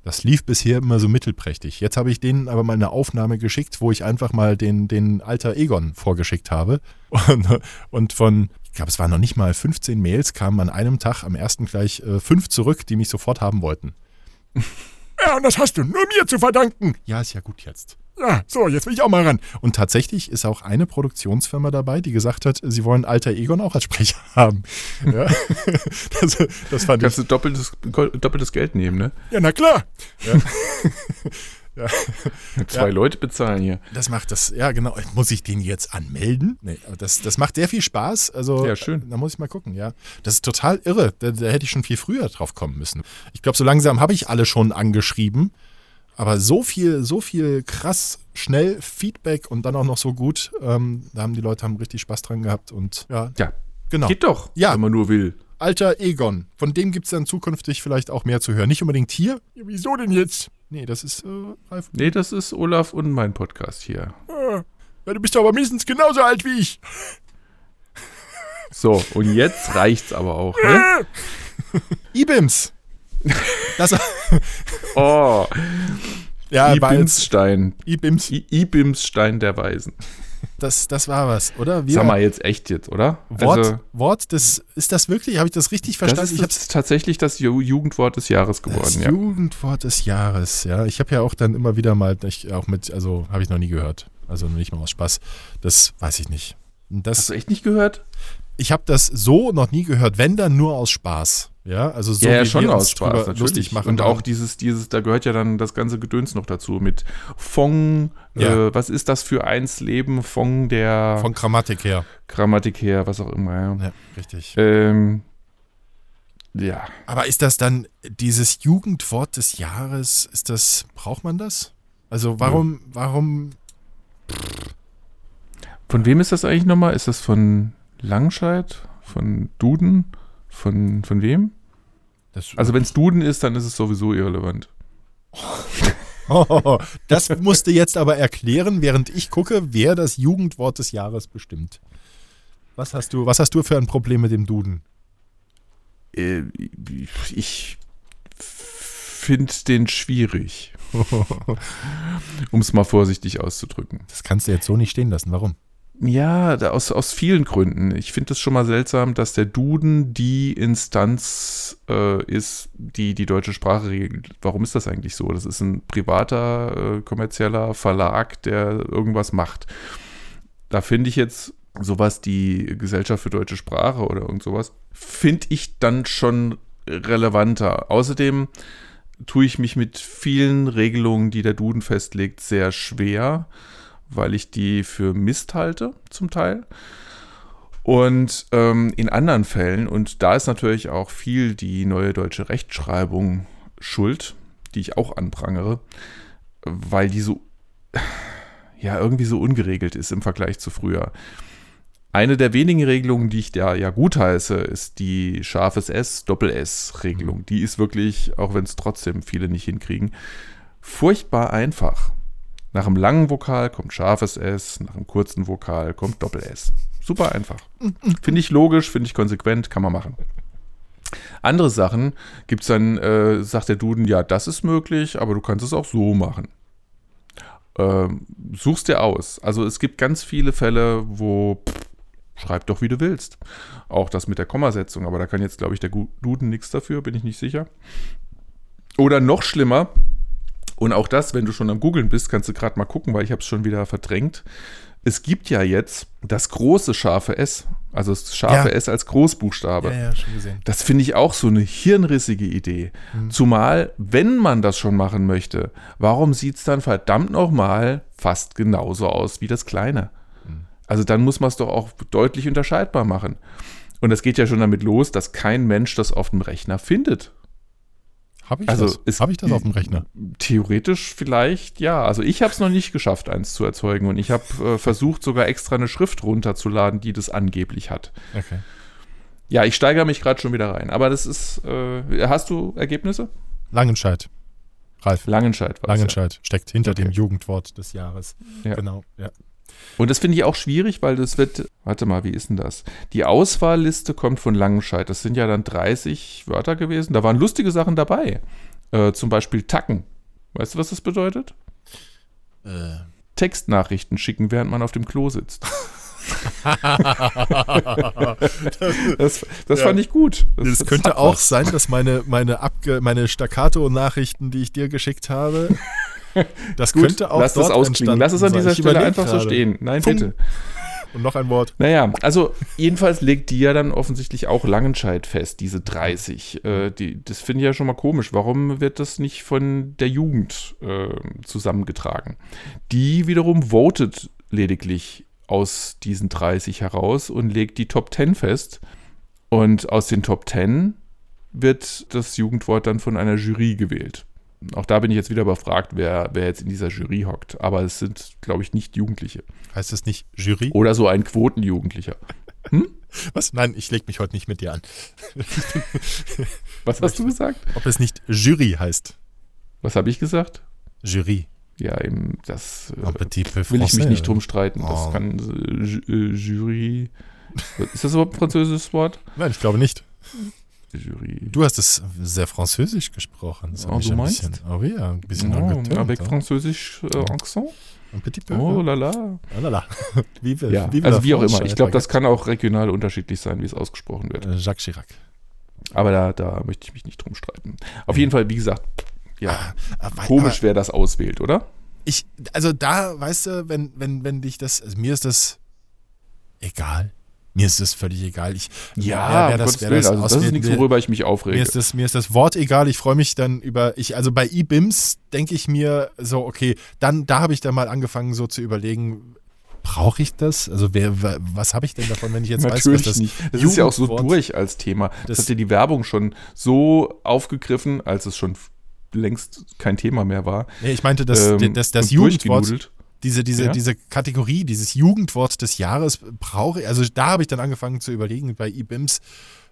Das lief bisher immer so mittelprächtig. Jetzt habe ich denen aber mal eine Aufnahme geschickt, wo ich einfach mal den, den Alter Egon vorgeschickt habe. Und, und von, ich glaube, es waren noch nicht mal 15 Mails, kamen an einem Tag am ersten gleich äh, fünf zurück, die mich sofort haben wollten. Ja, und das hast du nur mir zu verdanken. Ja, ist ja gut jetzt. Ja, so, jetzt will ich auch mal ran. Und tatsächlich ist auch eine Produktionsfirma dabei, die gesagt hat, sie wollen Alter Egon auch als Sprecher haben. Ja, das, das fand ich Kannst du doppeltes, doppeltes Geld nehmen, ne? ja, na klar. Ja. Zwei Ja. Leute bezahlen hier. Das macht das, ja genau. Muss ich den jetzt anmelden? Nee, das, das macht sehr viel Spaß. Also, Ja, schön. Da muss ich mal gucken, ja. Das ist total irre. Da, da hätte ich schon viel früher drauf kommen müssen. Ich glaube, so langsam habe ich alle schon angeschrieben. Aber so viel, so viel krass schnell Feedback und dann auch noch so gut. Ähm, da haben die Leute haben richtig Spaß dran gehabt und ja, Ja, genau. geht doch, Ja. wenn man nur will. Alter Egon. Von dem gibt es dann zukünftig vielleicht auch mehr zu hören. Nicht unbedingt hier. Ja, wieso denn jetzt? Nee, das ist äh, Ralf. Nee, das ist Olaf und mein Podcast hier. Ja, du bist aber mindestens genauso alt wie ich. So, und jetzt reicht's aber auch, ne? Ibims. Das, Oh, ja, Ibimsstein. Ibims. Ibimsstein der Weisen. Das, das war was, oder? Wir, Sag mal jetzt echt jetzt, oder? Wort, Also, Wort des, ist das wirklich? Habe ich das richtig das verstanden? ist ich hab's jetzt tatsächlich das Ju- Jugendwort des Jahres das geworden, ja. Jugendwort des Jahres, ja. Ich habe ja auch dann immer wieder mal, ich, auch mit, also habe ich noch nie gehört. Also nicht mal aus Spaß. Das weiß ich nicht. Und Hast Das, du echt nicht gehört? ich habe das so noch nie gehört, wenn dann nur aus Spaß. Ja, also so ja, ja, wie schon wir uns aus Spaß, drüber natürlich. lustig machen. und auch dieses, dieses, da gehört ja dann das ganze Gedöns noch dazu mit Fong, Ja. äh, was ist das für eins Leben, Fong der von Grammatik her. Grammatik her, was auch immer, ja. Ja, richtig. Ähm, ja. Aber ist das dann dieses Jugendwort des Jahres? Ist das, braucht man das? Also warum, warum, Von wem ist das eigentlich nochmal? Ist das von Langscheid? Von Duden? Von, von wem? Das, Also wenn es Duden ist, dann ist es sowieso irrelevant. das musste jetzt aber erklären, während ich gucke, wer das Jugendwort des Jahres bestimmt. Was hast du, was hast du für ein Problem mit dem Duden? Äh, Ich finde den schwierig, um es mal vorsichtig auszudrücken. Das kannst du jetzt so nicht stehen lassen. Warum? Ja, aus, aus vielen Gründen. Ich finde es schon mal seltsam, dass der Duden die Instanz äh, ist, die die deutsche Sprache regelt. Warum ist das eigentlich so? Das ist ein privater, äh, kommerzieller Verlag, der irgendwas macht. Da finde ich jetzt sowas, die Gesellschaft für deutsche Sprache oder irgend sowas, finde ich dann schon relevanter. Außerdem tue ich mich mit vielen Regelungen, die der Duden festlegt, sehr schwer weil ich die für Mist halte, zum Teil. Und ähm, in anderen Fällen, und da ist natürlich auch viel die neue deutsche Rechtschreibung schuld, die ich auch anprangere, weil die so, ja, irgendwie so ungeregelt ist im Vergleich zu früher. Eine der wenigen Regelungen, die ich da ja gut heiße, ist die scharfes S, Doppel-S-Regelung. Die ist wirklich, auch wenn es trotzdem viele nicht hinkriegen, furchtbar einfach. Nach einem langen Vokal kommt scharfes S, nach einem kurzen Vokal kommt Doppel-S. Super einfach. Finde ich logisch, finde ich konsequent, kann man machen. Andere Sachen gibt es dann, äh, sagt der Duden, ja, das ist möglich, aber du kannst es auch so machen. Ähm, suchst dir aus. Also es gibt ganz viele Fälle, wo pff, schreib doch, wie du willst. Auch das mit der Kommasetzung, aber da kann jetzt, glaube ich, der Duden nichts dafür, bin ich nicht sicher. Oder noch schlimmer, und auch das, wenn du schon am Googeln bist, kannst du gerade mal gucken, weil ich habe es schon wieder verdrängt. Es gibt ja jetzt das große scharfe S, also das scharfe Ja. S als Großbuchstabe. Ja, ja, schon gesehen. Das finde ich auch so eine hirnrissige Idee. Zumal, wenn man das schon machen möchte, warum sieht es dann verdammt nochmal fast genauso aus wie das kleine? Also dann muss man es doch auch deutlich unterscheidbar machen. Und das geht ja schon damit los, dass kein Mensch das auf dem Rechner findet. Habe ich Also das? Habe ich das auf dem Rechner? Theoretisch vielleicht, ja. Also ich habe es noch nicht geschafft, eins zu erzeugen. Und ich habe äh, versucht, sogar extra eine Schrift runterzuladen, die das angeblich hat. Okay. Ja, ich steigere mich gerade schon wieder rein. Aber das ist, äh, hast du Ergebnisse? Langenscheid. Ralf. Langenscheid war Langenscheid steckt hinter Okay. dem Jugendwort des Jahres. Ja. Genau. Ja. Und das finde ich auch schwierig, weil das wird, warte mal, wie ist denn das? Die Auswahlliste kommt von Langenscheid. Das sind ja dann 30 Wörter gewesen. Da waren lustige Sachen dabei. Äh, zum Beispiel Tacken. Weißt du, was das bedeutet? Äh. Textnachrichten schicken, während man auf dem Klo sitzt. das das Ja. fand ich gut. Das das könnte auch was. sein, dass meine, meine, Abge meine Staccato-Nachrichten, die ich dir geschickt habe, das Gut, könnte auch lass das ausklingen. Lass es an dieser Stelle einfach so gerade. stehen. Nein, Funk. bitte. Und noch ein Wort. Naja, also jedenfalls legt die ja dann offensichtlich auch Langenscheid fest, diese 30. Äh, die, das finde ich ja schon mal komisch. Warum wird das nicht von der Jugend äh, zusammengetragen? Die wiederum votet lediglich aus diesen 30 heraus und legt die Top 10 fest. Und aus den Top 10 wird das Jugendwort dann von einer Jury gewählt. Auch da bin ich jetzt wieder überfragt, wer, wer jetzt in dieser Jury hockt. Aber es sind, glaube ich, nicht Jugendliche. Heißt das nicht Jury? Oder so ein Quotenjugendlicher. Was? Nein, ich leg mich heute nicht mit dir an. Was hast du gesagt? Ob es nicht Jury heißt. Was habe ich gesagt? Jury. Ja, eben, das äh, will ich mich nicht drum streiten. Oh. Das kann äh, äh, Jury. Ist das überhaupt ein französisches Wort? Nein, ich glaube nicht. Jury. Du hast es sehr französisch gesprochen. Das Oh, du ein meinst? bisschen, oh ja, ein bisschen Oh, angetönt. avec ja. französisch äh, Accent? Un petit peu. Oh la la. Ah, la, la. Vive, Ja, vive also wie auch immer. Ich glaube, das kann auch regional unterschiedlich sein, wie es ausgesprochen wird. Äh, Jacques Chirac. Aber da, da möchte ich mich nicht drum streiten. Auf jeden Fall, wie gesagt, ja, Aber- komisch, aber wer das auswählt, oder? Ich, also da, weißt du, wenn, wenn, wenn dich das, also mir ist das egal. Mir ist das völlig egal. Ich, Ja, wer um das, wer das also das ist nichts, worüber ich mich aufrege. Mir ist, das, mir ist das Wort egal. Ich freue mich dann über, ich, also bei eBims denke ich mir so, okay, dann, da habe ich dann mal angefangen so zu überlegen, brauche ich das? Also wer, wa- was habe ich denn davon, wenn ich jetzt weiß, was Natürlich das nicht. Das ist ja auch so durch als Thema. Das, Das- hat ja die Werbung schon so aufgegriffen, als es schon längst kein Thema mehr war. Nee, ich meinte, das, ähm, das, das und Jugendwort. Diese, diese, Ja. diese Kategorie, dieses Jugendwort des Jahres brauche ich, also da habe ich dann angefangen zu überlegen bei eBims.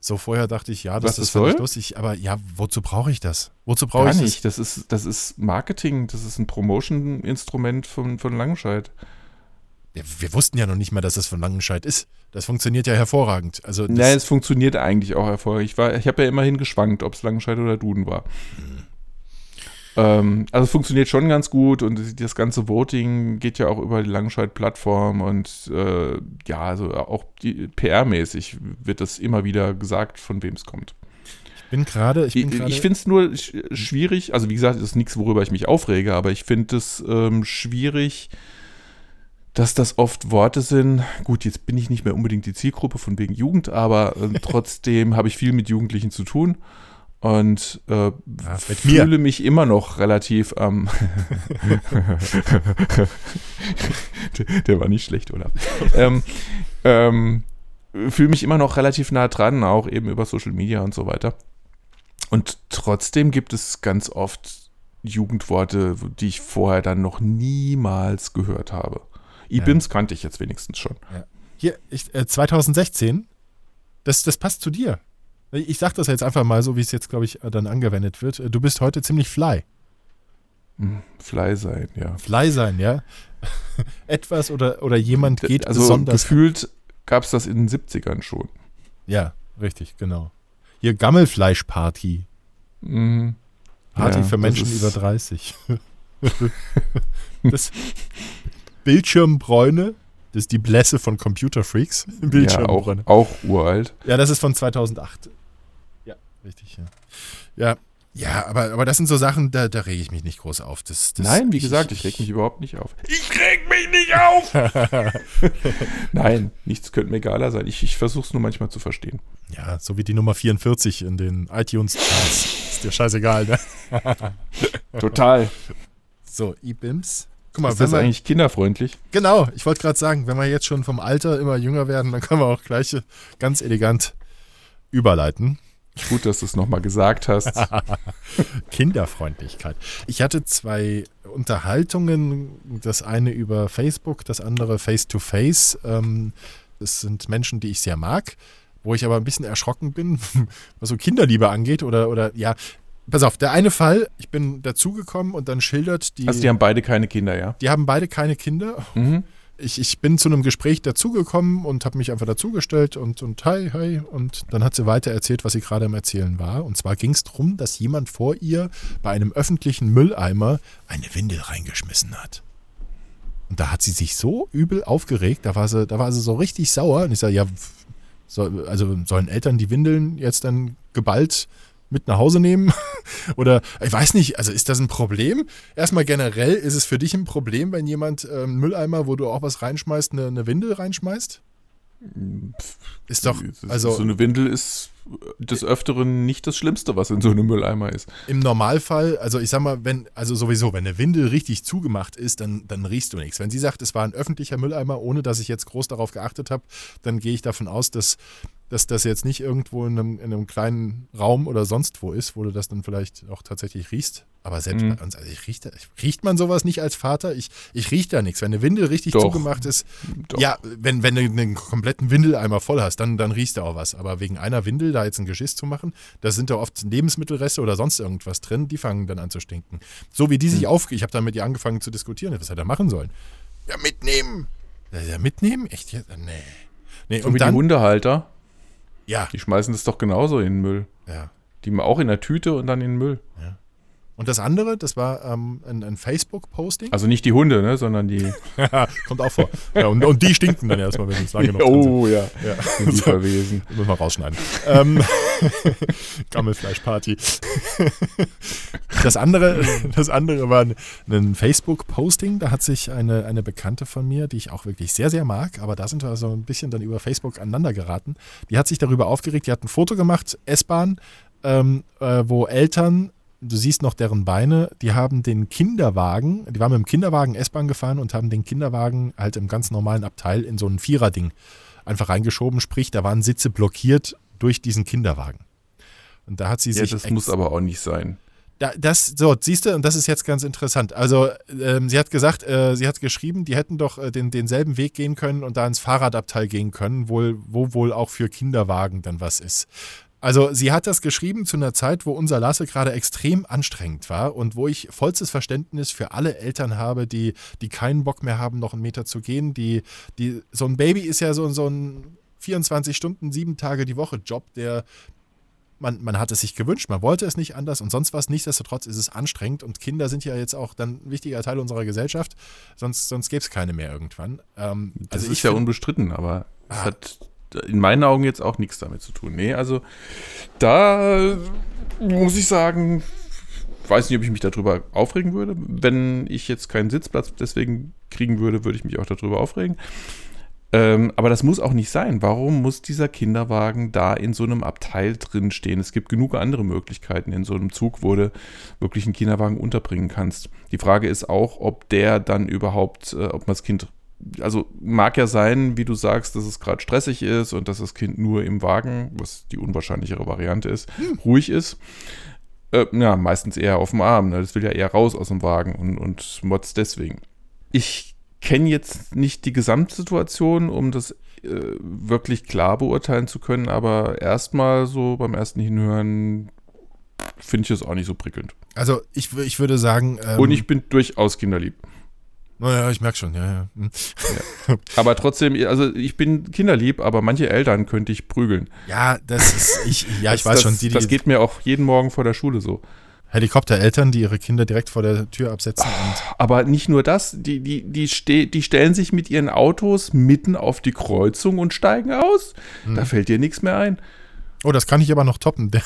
So vorher dachte ich, ja, das Was ist das völlig lustig, aber ja, wozu brauche ich das? Wozu brauche ich nicht. Das ist, das ist Marketing, das ist ein Promotion-Instrument von, von Langenscheid. das? Ja, wir wussten ja noch nicht mal, dass das von Langenscheid ist. Das funktioniert ja hervorragend. Also das, Nein, es funktioniert eigentlich auch erfolgreich. Ich, war- ich habe ja immerhin geschwankt, ob es Langenscheid oder Duden war. Ähm, also es funktioniert schon ganz gut und das ganze Voting geht ja auch über die Langenscheid-Plattform und äh, ja, also auch PR-mäßig wird das immer wieder gesagt, von wem es kommt. ich bin gerade, ich Ich, ich finde es nur sch- schwierig, also wie gesagt, das ist nichts, worüber ich mich aufrege, aber ich finde es ähm, schwierig, dass das oft Worte sind. Gut, jetzt bin ich nicht mehr unbedingt die Zielgruppe von wegen Jugend, aber äh, trotzdem habe ich viel mit Jugendlichen zu tun und äh, mir. fühle mich immer noch relativ am. der, der war nicht schlecht, oder? ähm, ähm, fühle mich immer noch relativ nah dran, auch eben über Social Media und so weiter. Und trotzdem gibt es ganz oft Jugendworte, die ich vorher dann noch niemals gehört habe. IBIMS kannte ich jetzt wenigstens schon. Hier, ich, äh, 2016, das, das passt zu dir. Ich sag das jetzt einfach mal so, wie es jetzt, glaube ich, dann angewendet wird. Du bist heute ziemlich fly. Hm, Fly sein, ja. Fly sein, ja? Etwas oder, oder jemand geht also besonders. gefühlt gab es das in den 70ern schon. Ja, richtig, genau. Hier Gammelfleischparty. Mhm. Party Ja, für Menschen über 30. das Bildschirmbräune, das ist die Blässe von Computerfreaks. Ja, auch, Bildschirmbräune. auch uralt. Ja, das ist von 2008. Ja, richtig, ja. Ja, ja aber, aber das sind so Sachen, da, da rege ich mich nicht groß auf. Das, das, Nein, wie gesagt, ich reg mich überhaupt nicht auf. Ich reg mich nicht auf! Nein, nichts könnte mir egaler sein. Ich, ich versuche es nur manchmal zu verstehen. Ja, so wie die Nummer 44 in den iTunes-Charts. Ist dir scheißegal, ne? Total. So, E-Bims. Guck mal, Ist wenn das wir, eigentlich kinderfreundlich? genau, ich wollte gerade sagen, wenn wir jetzt schon vom Alter immer jünger werden, dann können wir auch gleich ganz elegant überleiten. Gut, dass du es nochmal gesagt hast. Kinderfreundlichkeit. Ich hatte zwei Unterhaltungen, das eine über Facebook, das andere Face-to-Face. Ähm, das sind Menschen, die ich sehr mag, wo ich aber ein bisschen erschrocken bin, was so Kinderliebe angeht oder, oder ja. Pass auf, der eine Fall, ich bin dazugekommen und dann schildert die, Also die haben beide keine Kinder, ja? die haben beide keine Kinder Mhm. Ich, ich bin zu einem Gespräch dazugekommen und habe mich einfach dazugestellt und, und hi, hi. Und dann hat sie weiter erzählt, was sie gerade am Erzählen war. Und zwar ging es darum, dass jemand vor ihr bei einem öffentlichen Mülleimer eine Windel reingeschmissen hat. Und da hat sie sich so übel aufgeregt, da war sie, da war sie so richtig sauer. Und ich sage, ja, soll, also sollen Eltern die Windeln jetzt dann geballt mit nach Hause nehmen? Oder ich weiß nicht, also ist das ein Problem? Erstmal generell, ist es für dich ein Problem, wenn jemand ähm, Mülleimer, wo du auch was reinschmeißt, eine, eine Windel reinschmeißt? Ist doch, also so eine Windel ist des Öfteren nicht das Schlimmste, was in so einem Mülleimer ist. im Normalfall, also ich sag mal, wenn, also sowieso, wenn eine Windel richtig zugemacht ist, dann, dann riechst du nichts. Wenn sie sagt, es war ein öffentlicher Mülleimer, ohne dass ich jetzt groß darauf geachtet habe, dann gehe ich davon aus, dass, dass das jetzt nicht irgendwo in einem, in einem kleinen Raum oder sonst wo ist, wo du das dann vielleicht auch tatsächlich riechst. Aber selbst Mhm. bei uns, also ich riech da, riecht man sowas nicht als Vater? Ich, ich riech da nichts. Wenn eine Windel richtig Doch. zugemacht ist, Doch. ja, wenn, wenn du einen kompletten Windeleimer voll hast, dann, dann riechst du auch was. Aber wegen einer Windel da jetzt ein Geschiss zu machen, da sind da oft Lebensmittelreste oder sonst irgendwas drin, die fangen dann an zu stinken. So wie die sich auf, ich habe dann mit ihr angefangen zu diskutieren, was er da machen sollen. Ja, mitnehmen. Ja, ja, mitnehmen? Echt jetzt? Nee. Nee, So und wie dann, die Hundehalter, ja, die schmeißen das doch genauso in den Müll. ja. Die auch in der Tüte und dann in den Müll. Und das andere, das war ähm, ein, ein Facebook-Posting. Also nicht die Hunde, ne, sondern die. Kommt auch vor. Ja, und, und die stinken dann erstmal, wenn sie es lange genug oh ja, Ja. sind die verwesen. Müssen wir rausschneiden. ähm, Gammelfleischparty. das, andere, das andere war ein, ein Facebook-Posting. Da hat sich eine, eine Bekannte von mir, die ich auch wirklich sehr, sehr mag, aber da sind wir so ein bisschen dann über Facebook aneinander geraten. Die hat sich darüber aufgeregt. Die hat ein Foto gemacht, S-Bahn, ähm, äh, wo Eltern, du siehst noch deren Beine, die haben den Kinderwagen, die waren mit dem Kinderwagen S-Bahn gefahren und haben den Kinderwagen halt im ganz normalen Abteil in so ein Vierer-Ding einfach reingeschoben, sprich, da waren Sitze blockiert durch diesen Kinderwagen. Und da hat sie Ja, sich. das muss aber auch nicht sein. Da, das, so, siehst du, und das ist jetzt ganz interessant. Also, ähm, sie hat gesagt, äh, sie hat geschrieben, die hätten doch äh, den, denselben Weg gehen können und da ins Fahrradabteil gehen können, wohl, wo wohl auch für Kinderwagen dann was ist. Also, sie hat das geschrieben zu einer Zeit, wo unser Lasse gerade extrem anstrengend war und wo ich vollstes Verständnis für alle Eltern habe, die, die keinen Bock mehr haben, noch einen Meter zu gehen. Die, die, so ein Baby ist ja so, so ein 24 Stunden, sieben Tage die Woche Job, der man, man hat es sich gewünscht, man wollte es nicht anders und sonst was. Nichtsdestotrotz ist es anstrengend und Kinder sind ja jetzt auch dann ein wichtiger Teil unserer Gesellschaft, sonst, sonst gäbe es keine mehr irgendwann. Ähm, das also ist ja unbestritten, aber es ah. hat in meinen Augen jetzt auch nichts damit zu tun. Nee, also da muss ich sagen, weiß nicht, ob ich mich darüber aufregen würde. Wenn ich jetzt keinen Sitzplatz deswegen kriegen würde, würde ich mich auch darüber aufregen. Ähm, aber das muss auch nicht sein. Warum muss dieser Kinderwagen da in so einem Abteil drin stehen? Es gibt genug andere Möglichkeiten in so einem Zug, wo du wirklich einen Kinderwagen unterbringen kannst. Die Frage ist auch, ob der dann überhaupt, äh, ob man das Kind also mag ja sein, wie du sagst, dass es gerade stressig ist und dass das Kind nur im Wagen, was die unwahrscheinlichere Variante ist, hm. ruhig ist. Äh, ja, meistens eher auf dem Arm. Ne? Das will ja eher raus aus dem Wagen und, und motzt deswegen. Ich kenne jetzt nicht die Gesamtsituation, um das äh, wirklich klar beurteilen zu können, aber erstmal so beim ersten Hinhören finde ich es auch nicht so prickelnd. Also ich, ich würde sagen. Ähm, Und ich bin durchaus kinderlieb. Naja, ich merke schon, ja, ja. Hm. ja. Aber trotzdem, also ich bin kinderlieb, aber manche Eltern könnte ich prügeln. Ja, das ist, ich, ja, ich weiß das, schon. Die, die, das geht mir auch jeden Morgen vor der Schule so. Helikoptereltern, die ihre Kinder direkt vor der Tür absetzen. Aber nicht nur das, die, die, die, ste die stellen sich mit ihren Autos mitten auf die Kreuzung und steigen aus. Hm. Da fällt dir nichts mehr ein. Oh, das kann ich aber noch toppen.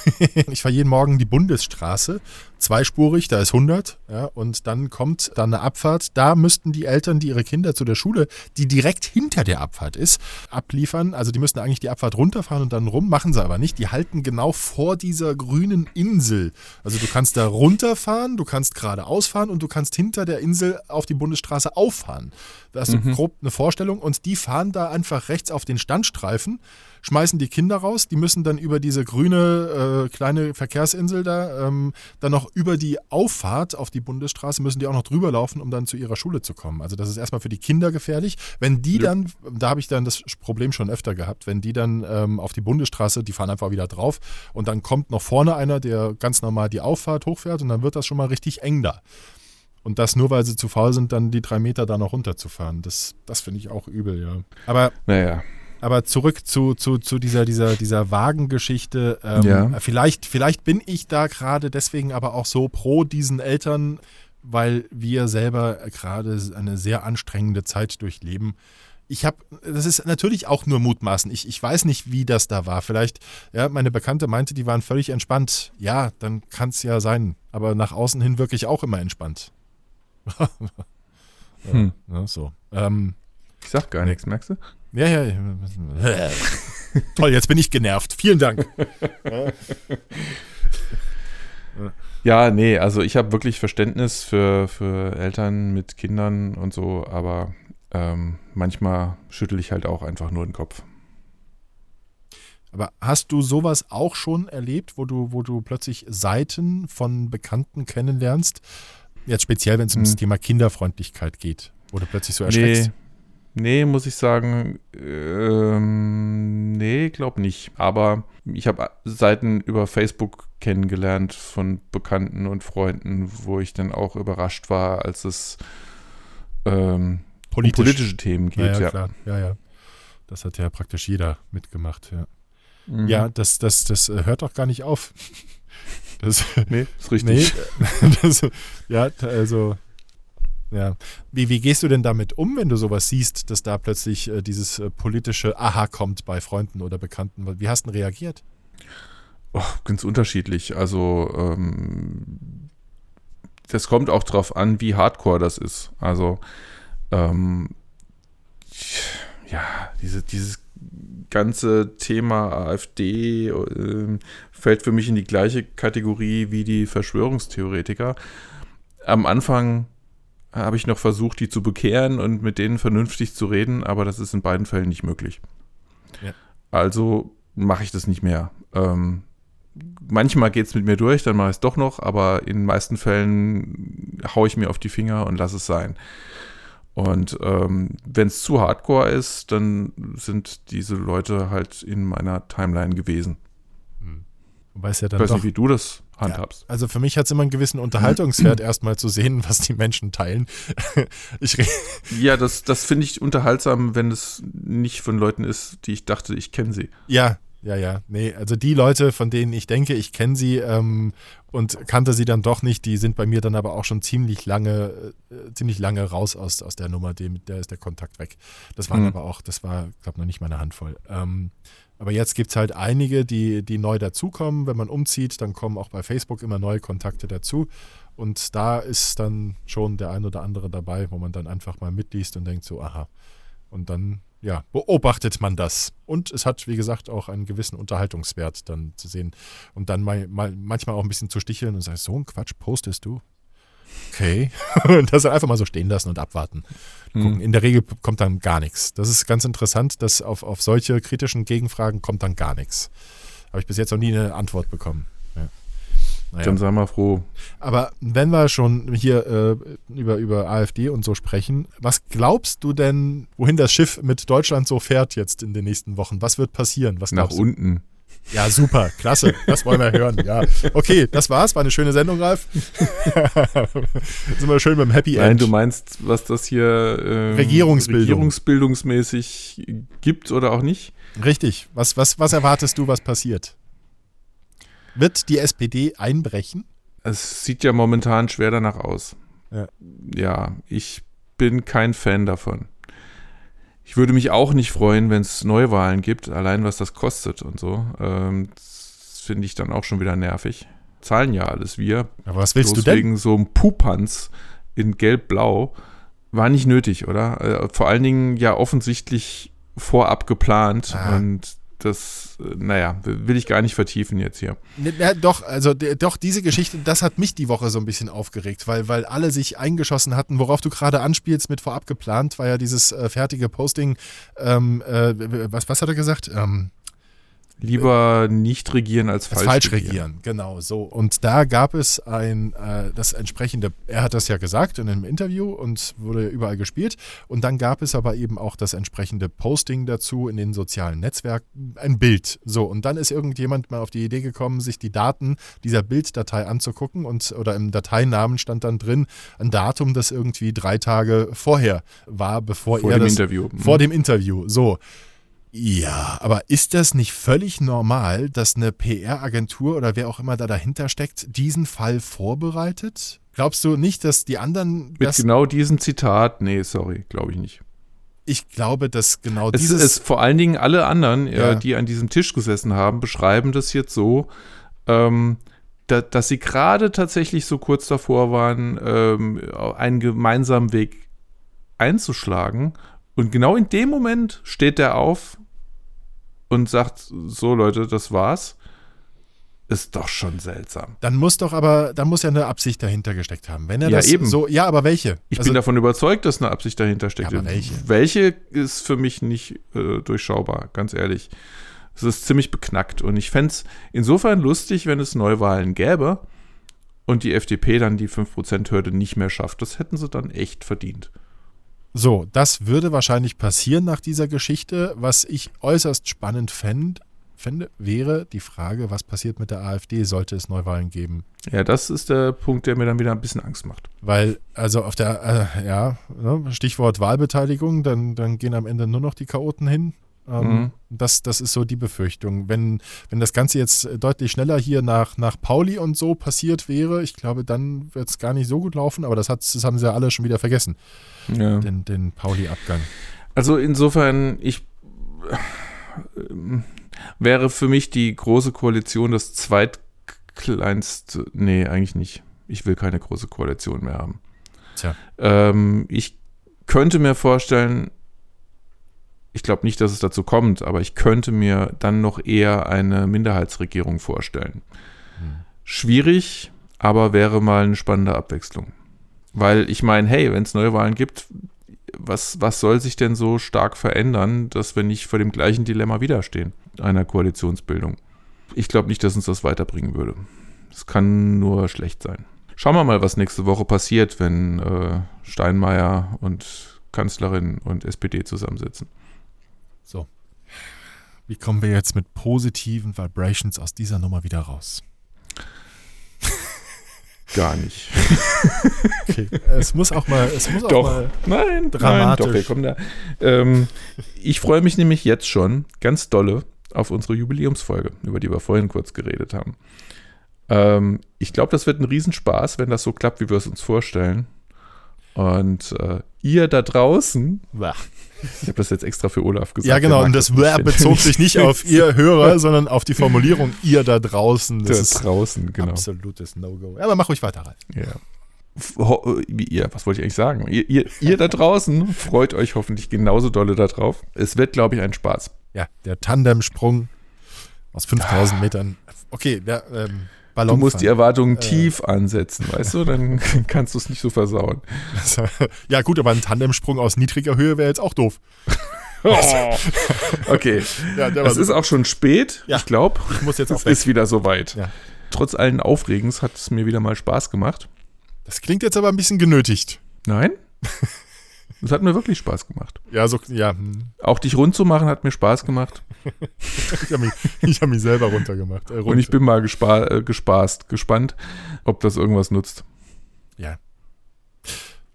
Ich fahre jeden Morgen die Bundesstraße, zweispurig, da ist 100. Ja, und dann kommt dann eine Abfahrt. Da müssten die Eltern, die ihre Kinder zu der Schule, die direkt hinter der Abfahrt ist, abliefern. Also die müssten eigentlich die Abfahrt runterfahren und dann rum, machen sie aber nicht. Die halten genau vor dieser grünen Insel. Also du kannst da runterfahren, du kannst geradeaus fahren und du kannst hinter der Insel auf die Bundesstraße auffahren. Da hast du mhm. grob eine Vorstellung und die fahren da einfach rechts auf den Standstreifen schmeißen die Kinder raus, die müssen dann über diese grüne äh, kleine Verkehrsinsel da, ähm, dann noch über die Auffahrt auf die Bundesstraße, müssen die auch noch drüber laufen, um dann zu ihrer Schule zu kommen. Also das ist erstmal für die Kinder gefährlich. Wenn die ja. dann, da habe ich dann das Problem schon öfter gehabt, wenn die dann ähm, auf die Bundesstraße, die fahren einfach wieder drauf und dann kommt noch vorne einer, der ganz normal die Auffahrt hochfährt und dann wird das schon mal richtig eng da. Und das nur, weil sie zu faul sind, dann die drei Meter da noch runterzufahren. Das, das finde ich auch übel, ja. Aber naja. Aber zurück zu, zu, zu dieser, dieser, dieser Wagengeschichte. Ähm, ja. vielleicht, vielleicht bin ich da gerade deswegen aber auch so pro diesen Eltern, weil wir selber gerade eine sehr anstrengende Zeit durchleben. Ich habe, das ist natürlich auch nur Mutmaßen. Ich, ich weiß nicht, wie das da war. Vielleicht, ja, meine Bekannte meinte, die waren völlig entspannt. Ja, dann kann es ja sein. Aber nach außen hin wirklich auch immer entspannt. hm. ja, so. Ähm, ich sag gar nichts, merkst du? Ja, ja. ja. Toll, jetzt bin ich genervt. Vielen Dank. ja, nee, also ich habe wirklich Verständnis für, für Eltern mit Kindern und so, aber ähm, manchmal schüttel ich halt auch einfach nur den Kopf. Aber hast du sowas auch schon erlebt, wo du, wo du plötzlich Seiten von Bekannten kennenlernst? Jetzt speziell, wenn es hm. ums Thema Kinderfreundlichkeit geht, wo du plötzlich so erschreckst. Nee. Nee, muss ich sagen, ähm, nee, glaub nicht. Aber ich habe Seiten über Facebook kennengelernt von Bekannten und Freunden, wo ich dann auch überrascht war, als es ähm, Politisch. um politische Themen geht. Ja, ja, klar. Ja, ja. Das hat ja praktisch jeder mitgemacht, ja. Mhm. Ja, das, das, das äh, hört doch gar nicht auf. Das, nee, ist richtig. Nee, das, ja, also ja. Wie, wie gehst du denn damit um, wenn du sowas siehst, dass da plötzlich äh, dieses äh, politische Aha kommt bei Freunden oder Bekannten? Wie hast du denn reagiert? Oh, ganz unterschiedlich. Also, ähm, das kommt auch darauf an, wie hardcore das ist. Also, ähm, ja, diese, dieses ganze Thema AfD äh, fällt für mich in die gleiche Kategorie wie die Verschwörungstheoretiker. Am Anfang habe ich noch versucht, die zu bekehren und mit denen vernünftig zu reden, aber das ist in beiden Fällen nicht möglich. Ja. Also mache ich das nicht mehr. Ähm, manchmal geht es mit mir durch, dann mache ich es doch noch, aber in den meisten Fällen haue ich mir auf die Finger und lasse es sein. Und ähm, wenn es zu hardcore ist, dann sind diese Leute halt in meiner Timeline gewesen. Wobei es ja Ich dann weiß doch, nicht, wie du das ja, handhabst. also für mich hat es immer einen gewissen Unterhaltungswert, erstmal zu sehen, was die Menschen teilen. ich Ja, das, das finde ich unterhaltsam, wenn es nicht von Leuten ist, die ich dachte, ich kenne sie. Ja, ja, ja. Nee, also die Leute, von denen ich denke, ich kenne sie ähm, und kannte sie dann doch nicht, die sind bei mir dann aber auch schon ziemlich lange, äh, ziemlich lange raus aus, aus der Nummer, dem, der ist der Kontakt weg. Das waren Mhm. aber auch, das war, glaube noch nicht meine Handvoll. Ähm, aber jetzt gibt es halt einige, die, die neu dazukommen. Wenn man umzieht, dann kommen auch bei Facebook immer neue Kontakte dazu. Und da ist dann schon der ein oder andere dabei, wo man dann einfach mal mitliest und denkt so, aha. Und dann, ja, beobachtet man das. Und es hat, wie gesagt, auch einen gewissen Unterhaltungswert dann zu sehen. Und dann mal, mal manchmal auch ein bisschen zu sticheln und sagen, so ein Quatsch postest du? Okay. und das einfach mal so stehen lassen und abwarten. Gucken. Hm. In der Regel kommt dann gar nichts. Das ist ganz interessant, dass auf, auf solche kritischen Gegenfragen kommt dann gar nichts. Habe ich bis jetzt noch nie eine Antwort bekommen. Ja. Naja. Dann sei mal froh. Aber wenn wir schon hier äh, über, über AfD und so sprechen, was glaubst du denn, wohin das Schiff mit Deutschland so fährt jetzt in den nächsten Wochen? Was wird passieren? Was Nach unten. Ja, super, klasse. Das wollen wir hören. Ja. Okay, das war's. War eine schöne Sendung, Ralf. Sind wir schön beim Happy Nein, End. du meinst, was das hier ähm, Regierungsbildung. regierungsbildungsmäßig gibt oder auch nicht? Richtig. Was, was, was erwartest du, was passiert? Wird die SPD einbrechen? Es sieht ja momentan schwer danach aus. Ja. ja, ich bin kein Fan davon. Ich würde mich auch nicht freuen, wenn es Neuwahlen gibt, allein was das kostet und so. Ähm, das finde ich dann auch schon wieder nervig. Zahlen ja alles wir. Aber was willst Bloß du denn? wegen so einem Pupanz in gelb-blau war nicht nötig, oder? Äh, vor allen Dingen ja offensichtlich vorab geplant Ah. und das, naja, will ich gar nicht vertiefen jetzt hier. Ne, Ja, doch, also doch, diese Geschichte, das hat mich die Woche so ein bisschen aufgeregt, weil, weil alle sich eingeschossen hatten, worauf du gerade anspielst mit vorab geplant, war ja dieses äh, fertige Posting, ähm, äh, was, was hat er gesagt? Ähm, Lieber nicht regieren als falsch, falsch regieren, genau so. Und da gab es ein, äh, das entsprechende, er hat das ja gesagt in einem Interview und wurde überall gespielt. Und dann gab es aber eben auch das entsprechende Posting dazu in den sozialen Netzwerken, ein Bild. So, und dann ist irgendjemand mal auf die Idee gekommen, sich die Daten dieser Bilddatei anzugucken und oder im Dateinamen stand dann drin ein Datum, das irgendwie drei Tage vorher war, bevor vor er dem das Interview. Mhm. vor dem Interview. So. Ja, aber ist das nicht völlig normal, dass eine PR-Agentur oder wer auch immer da dahinter steckt, diesen Fall vorbereitet? Glaubst du nicht, dass die anderen Mit genau diesem Zitat, nee, sorry, glaube ich nicht. ich glaube, dass genau Es dieses ist vor allen Dingen alle anderen, Ja. äh, die an diesem Tisch gesessen haben, beschreiben das jetzt so, ähm, da, dass sie gerade tatsächlich so kurz davor waren, ähm, einen gemeinsamen Weg einzuschlagen. Und genau in dem Moment steht der auf und sagt: So, Leute, das war's. Ist doch schon seltsam. dann muss doch aber, da muss ja eine Absicht dahinter gesteckt haben. Wenn er Ja, das eben. so, ja, aber welche? Ich Also, bin davon überzeugt, dass eine Absicht dahinter steckt. Ja, aber welche? Welche ist für mich nicht äh, durchschaubar, ganz ehrlich. Es ist ziemlich beknackt. Und ich fände es insofern lustig, wenn es Neuwahlen gäbe und die FDP dann die 5%-Hürde nicht mehr schafft. Das hätten sie dann echt verdient. So, das würde wahrscheinlich passieren nach dieser Geschichte. Was ich äußerst spannend fänd, fände, wäre die Frage, was passiert mit der AfD, sollte es Neuwahlen geben. Ja, das ist der Punkt, der mir dann wieder ein bisschen Angst macht. Weil, also auf der, äh, ja, ne, Stichwort Wahlbeteiligung, dann, dann gehen am Ende nur noch die Chaoten hin. Ähm, Mhm. das, das ist so die Befürchtung. Wenn, wenn das Ganze jetzt deutlich schneller hier nach, nach Pauli und so passiert wäre, ich glaube, dann wird es gar nicht so gut laufen, aber das, hat, das haben sie ja alle schon wieder vergessen, Ja. den, den Pauli-Abgang. Also insofern, ich ähm, wäre für mich die große Koalition das zweitkleinste. Nee, eigentlich nicht. Ich will keine große Koalition mehr haben. Tja. Ähm, ich könnte mir vorstellen, ich glaube nicht, dass es dazu kommt, aber ich könnte mir dann noch eher eine Minderheitsregierung vorstellen. Schwierig, aber wäre mal eine spannende Abwechslung. Weil ich meine, hey, wenn es Neuwahlen gibt, was, was soll sich denn so stark verändern, dass wir nicht vor dem gleichen Dilemma widerstehen, einer Koalitionsbildung? ich glaube nicht, dass uns das weiterbringen würde. Es kann nur schlecht sein. Schauen wir mal, was nächste Woche passiert, wenn äh, Steinmeier und Kanzlerin und SPD zusammensitzen. So. Wie kommen wir jetzt mit positiven Vibrations aus dieser Nummer wieder raus? Gar nicht. Okay. Es muss auch mal, es muss auch Doch. mal. Nein, Dramatisch. Nein, doch, wir kommen da. Ähm, ich freue mich nämlich jetzt schon ganz dolle auf unsere Jubiläumsfolge, über die wir vorhin kurz geredet haben. Ähm, ich glaube, das wird ein Riesenspaß, wenn das so klappt, wie wir es uns vorstellen. Und äh, ihr da draußen, Bah. ich habe das jetzt extra für Olaf gesagt. Ja, genau. Und das wenn bezog ich- sich nicht auf ihr Hörer, sondern auf die Formulierung ihr da draußen. Das da ist draußen, genau. absolutes No-Go. Aber mach ruhig weiter, Ralf. Ja. Ho- Wie ihr, was wollte ich eigentlich sagen? Ihr, ihr, ihr da draußen freut euch hoffentlich genauso dolle darauf. Es wird, glaube ich, ein Spaß. Ja, der Tandemsprung aus 5000 Metern. Okay, der ähm, Du Ballon. musst die Erwartungen tief ansetzen, weißt du? Dann kannst du es nicht so versauen. ja, gut, aber ein Tandemsprung aus niedriger Höhe wäre jetzt auch doof. Okay, Ja, es ist auch schon spät. Ja. Ich glaube, Ich muss jetzt auch es weg. ist wieder soweit. Ja. Trotz allen Aufregens hat es mir wieder mal Spaß gemacht. Das klingt jetzt aber ein bisschen genötigt. Nein? Es hat mir wirklich Spaß gemacht. Ja, so, ja. hm. Auch dich rund zu machen hat mir Spaß gemacht. Ich habe mich, ich hab mich selber runtergemacht. Äh, runter. Und ich bin mal gespa äh, gespaßt, gespannt, ob das irgendwas nutzt. Ja.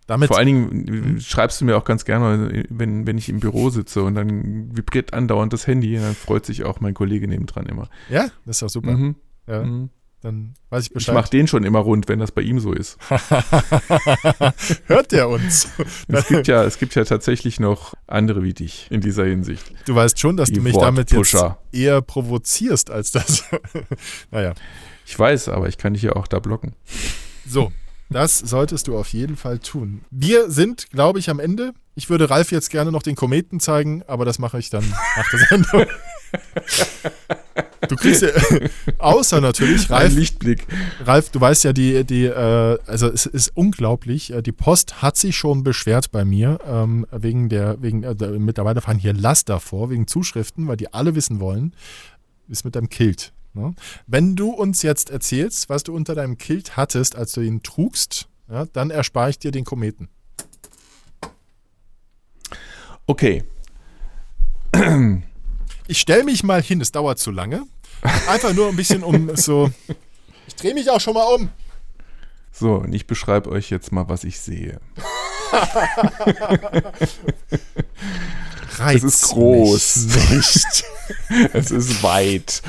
Damit, Vor allen Dingen äh, schreibst du mir auch ganz gerne, wenn, wenn ich im Büro sitze und dann vibriert andauernd das Handy, dann freut sich auch mein Kollege nebendran immer. ja, das ist doch super. Mhm. Ja, Mhm. Dann weiß ich Ich Bescheid. mache den schon immer rund, wenn das bei ihm so ist. Hört der uns? Es gibt ja, es gibt ja tatsächlich noch andere wie dich in dieser Hinsicht. Du weißt schon, dass Die du mich damit jetzt eher provozierst als das. naja, Ich weiß, aber ich kann dich ja auch da blocken. so. Das solltest du auf jeden Fall tun. Wir sind, glaube ich, am Ende. Ich würde Ralf jetzt gerne noch den Kometen zeigen, aber das mache ich dann nach der Sendung. Du kriegst ja, außer natürlich, Ein Ralf, Lichtblick. Ralf, du weißt ja, die, die, äh, also es ist unglaublich. äh, Die Post hat sich schon beschwert bei mir, ähm, wegen der, wegen, äh, mittlerweile fahren hier Laster vor, wegen Zuschriften, weil die alle wissen wollen, es mit deinem Kilt. Ne? Wenn du uns jetzt erzählst, was du unter deinem Kilt hattest, als du ihn trugst, ja, dann erspare ich dir den Kometen. Okay, Ich stelle mich mal hin, es dauert zu lange. Einfach nur ein bisschen um so. Ich drehe mich auch schon mal um. so, und ich beschreibe euch jetzt mal, was ich sehe. Reiz ist groß. mich Nicht. Es ist weit.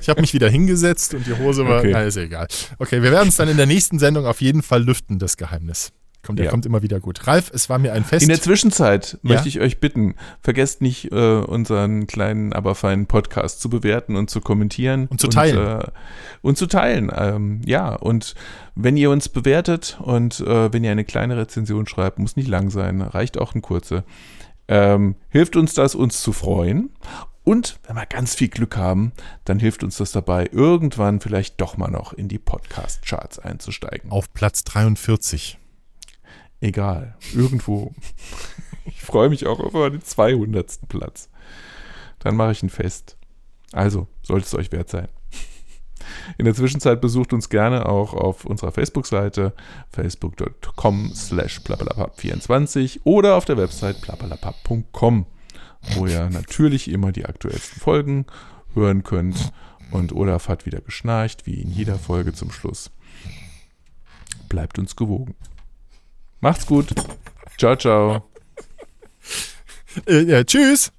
Ich habe mich wieder hingesetzt und die Hose war. Okay. Na, ist egal. Okay, wir werden es dann in der nächsten Sendung auf jeden Fall lüften, das Geheimnis. Kommt, der Ja. kommt immer wieder gut. Ralf, es war mir ein Fest. In der Zwischenzeit Ja? möchte ich euch bitten, vergesst nicht, äh, unseren kleinen, aber feinen Podcast zu bewerten und zu kommentieren. Und zu teilen. Und, äh, und zu teilen, ähm, ja. Und wenn ihr uns bewertet und äh, wenn ihr eine kleine Rezension schreibt, muss nicht lang sein, reicht auch eine kurze, ähm, hilft uns das, uns zu freuen. Und wenn wir ganz viel Glück haben, dann hilft uns das dabei, irgendwann vielleicht doch mal noch in die Podcast-Charts einzusteigen. auf Platz 43. Egal, irgendwo. Ich freue mich auch über den 200. Platz. Dann mache ich ein Fest. Also, sollte es euch wert sein. In der Zwischenzeit besucht uns gerne auch auf unserer Facebook-Seite facebook.com slash 24 oder auf der Website plappalapapp.com, wo ihr natürlich immer die aktuellsten Folgen hören könnt. Und Olaf hat wieder geschnarcht, wie in jeder Folge zum Schluss. Bleibt uns gewogen. Macht's gut. Ciao, ciao. Äh, ja, tschüss.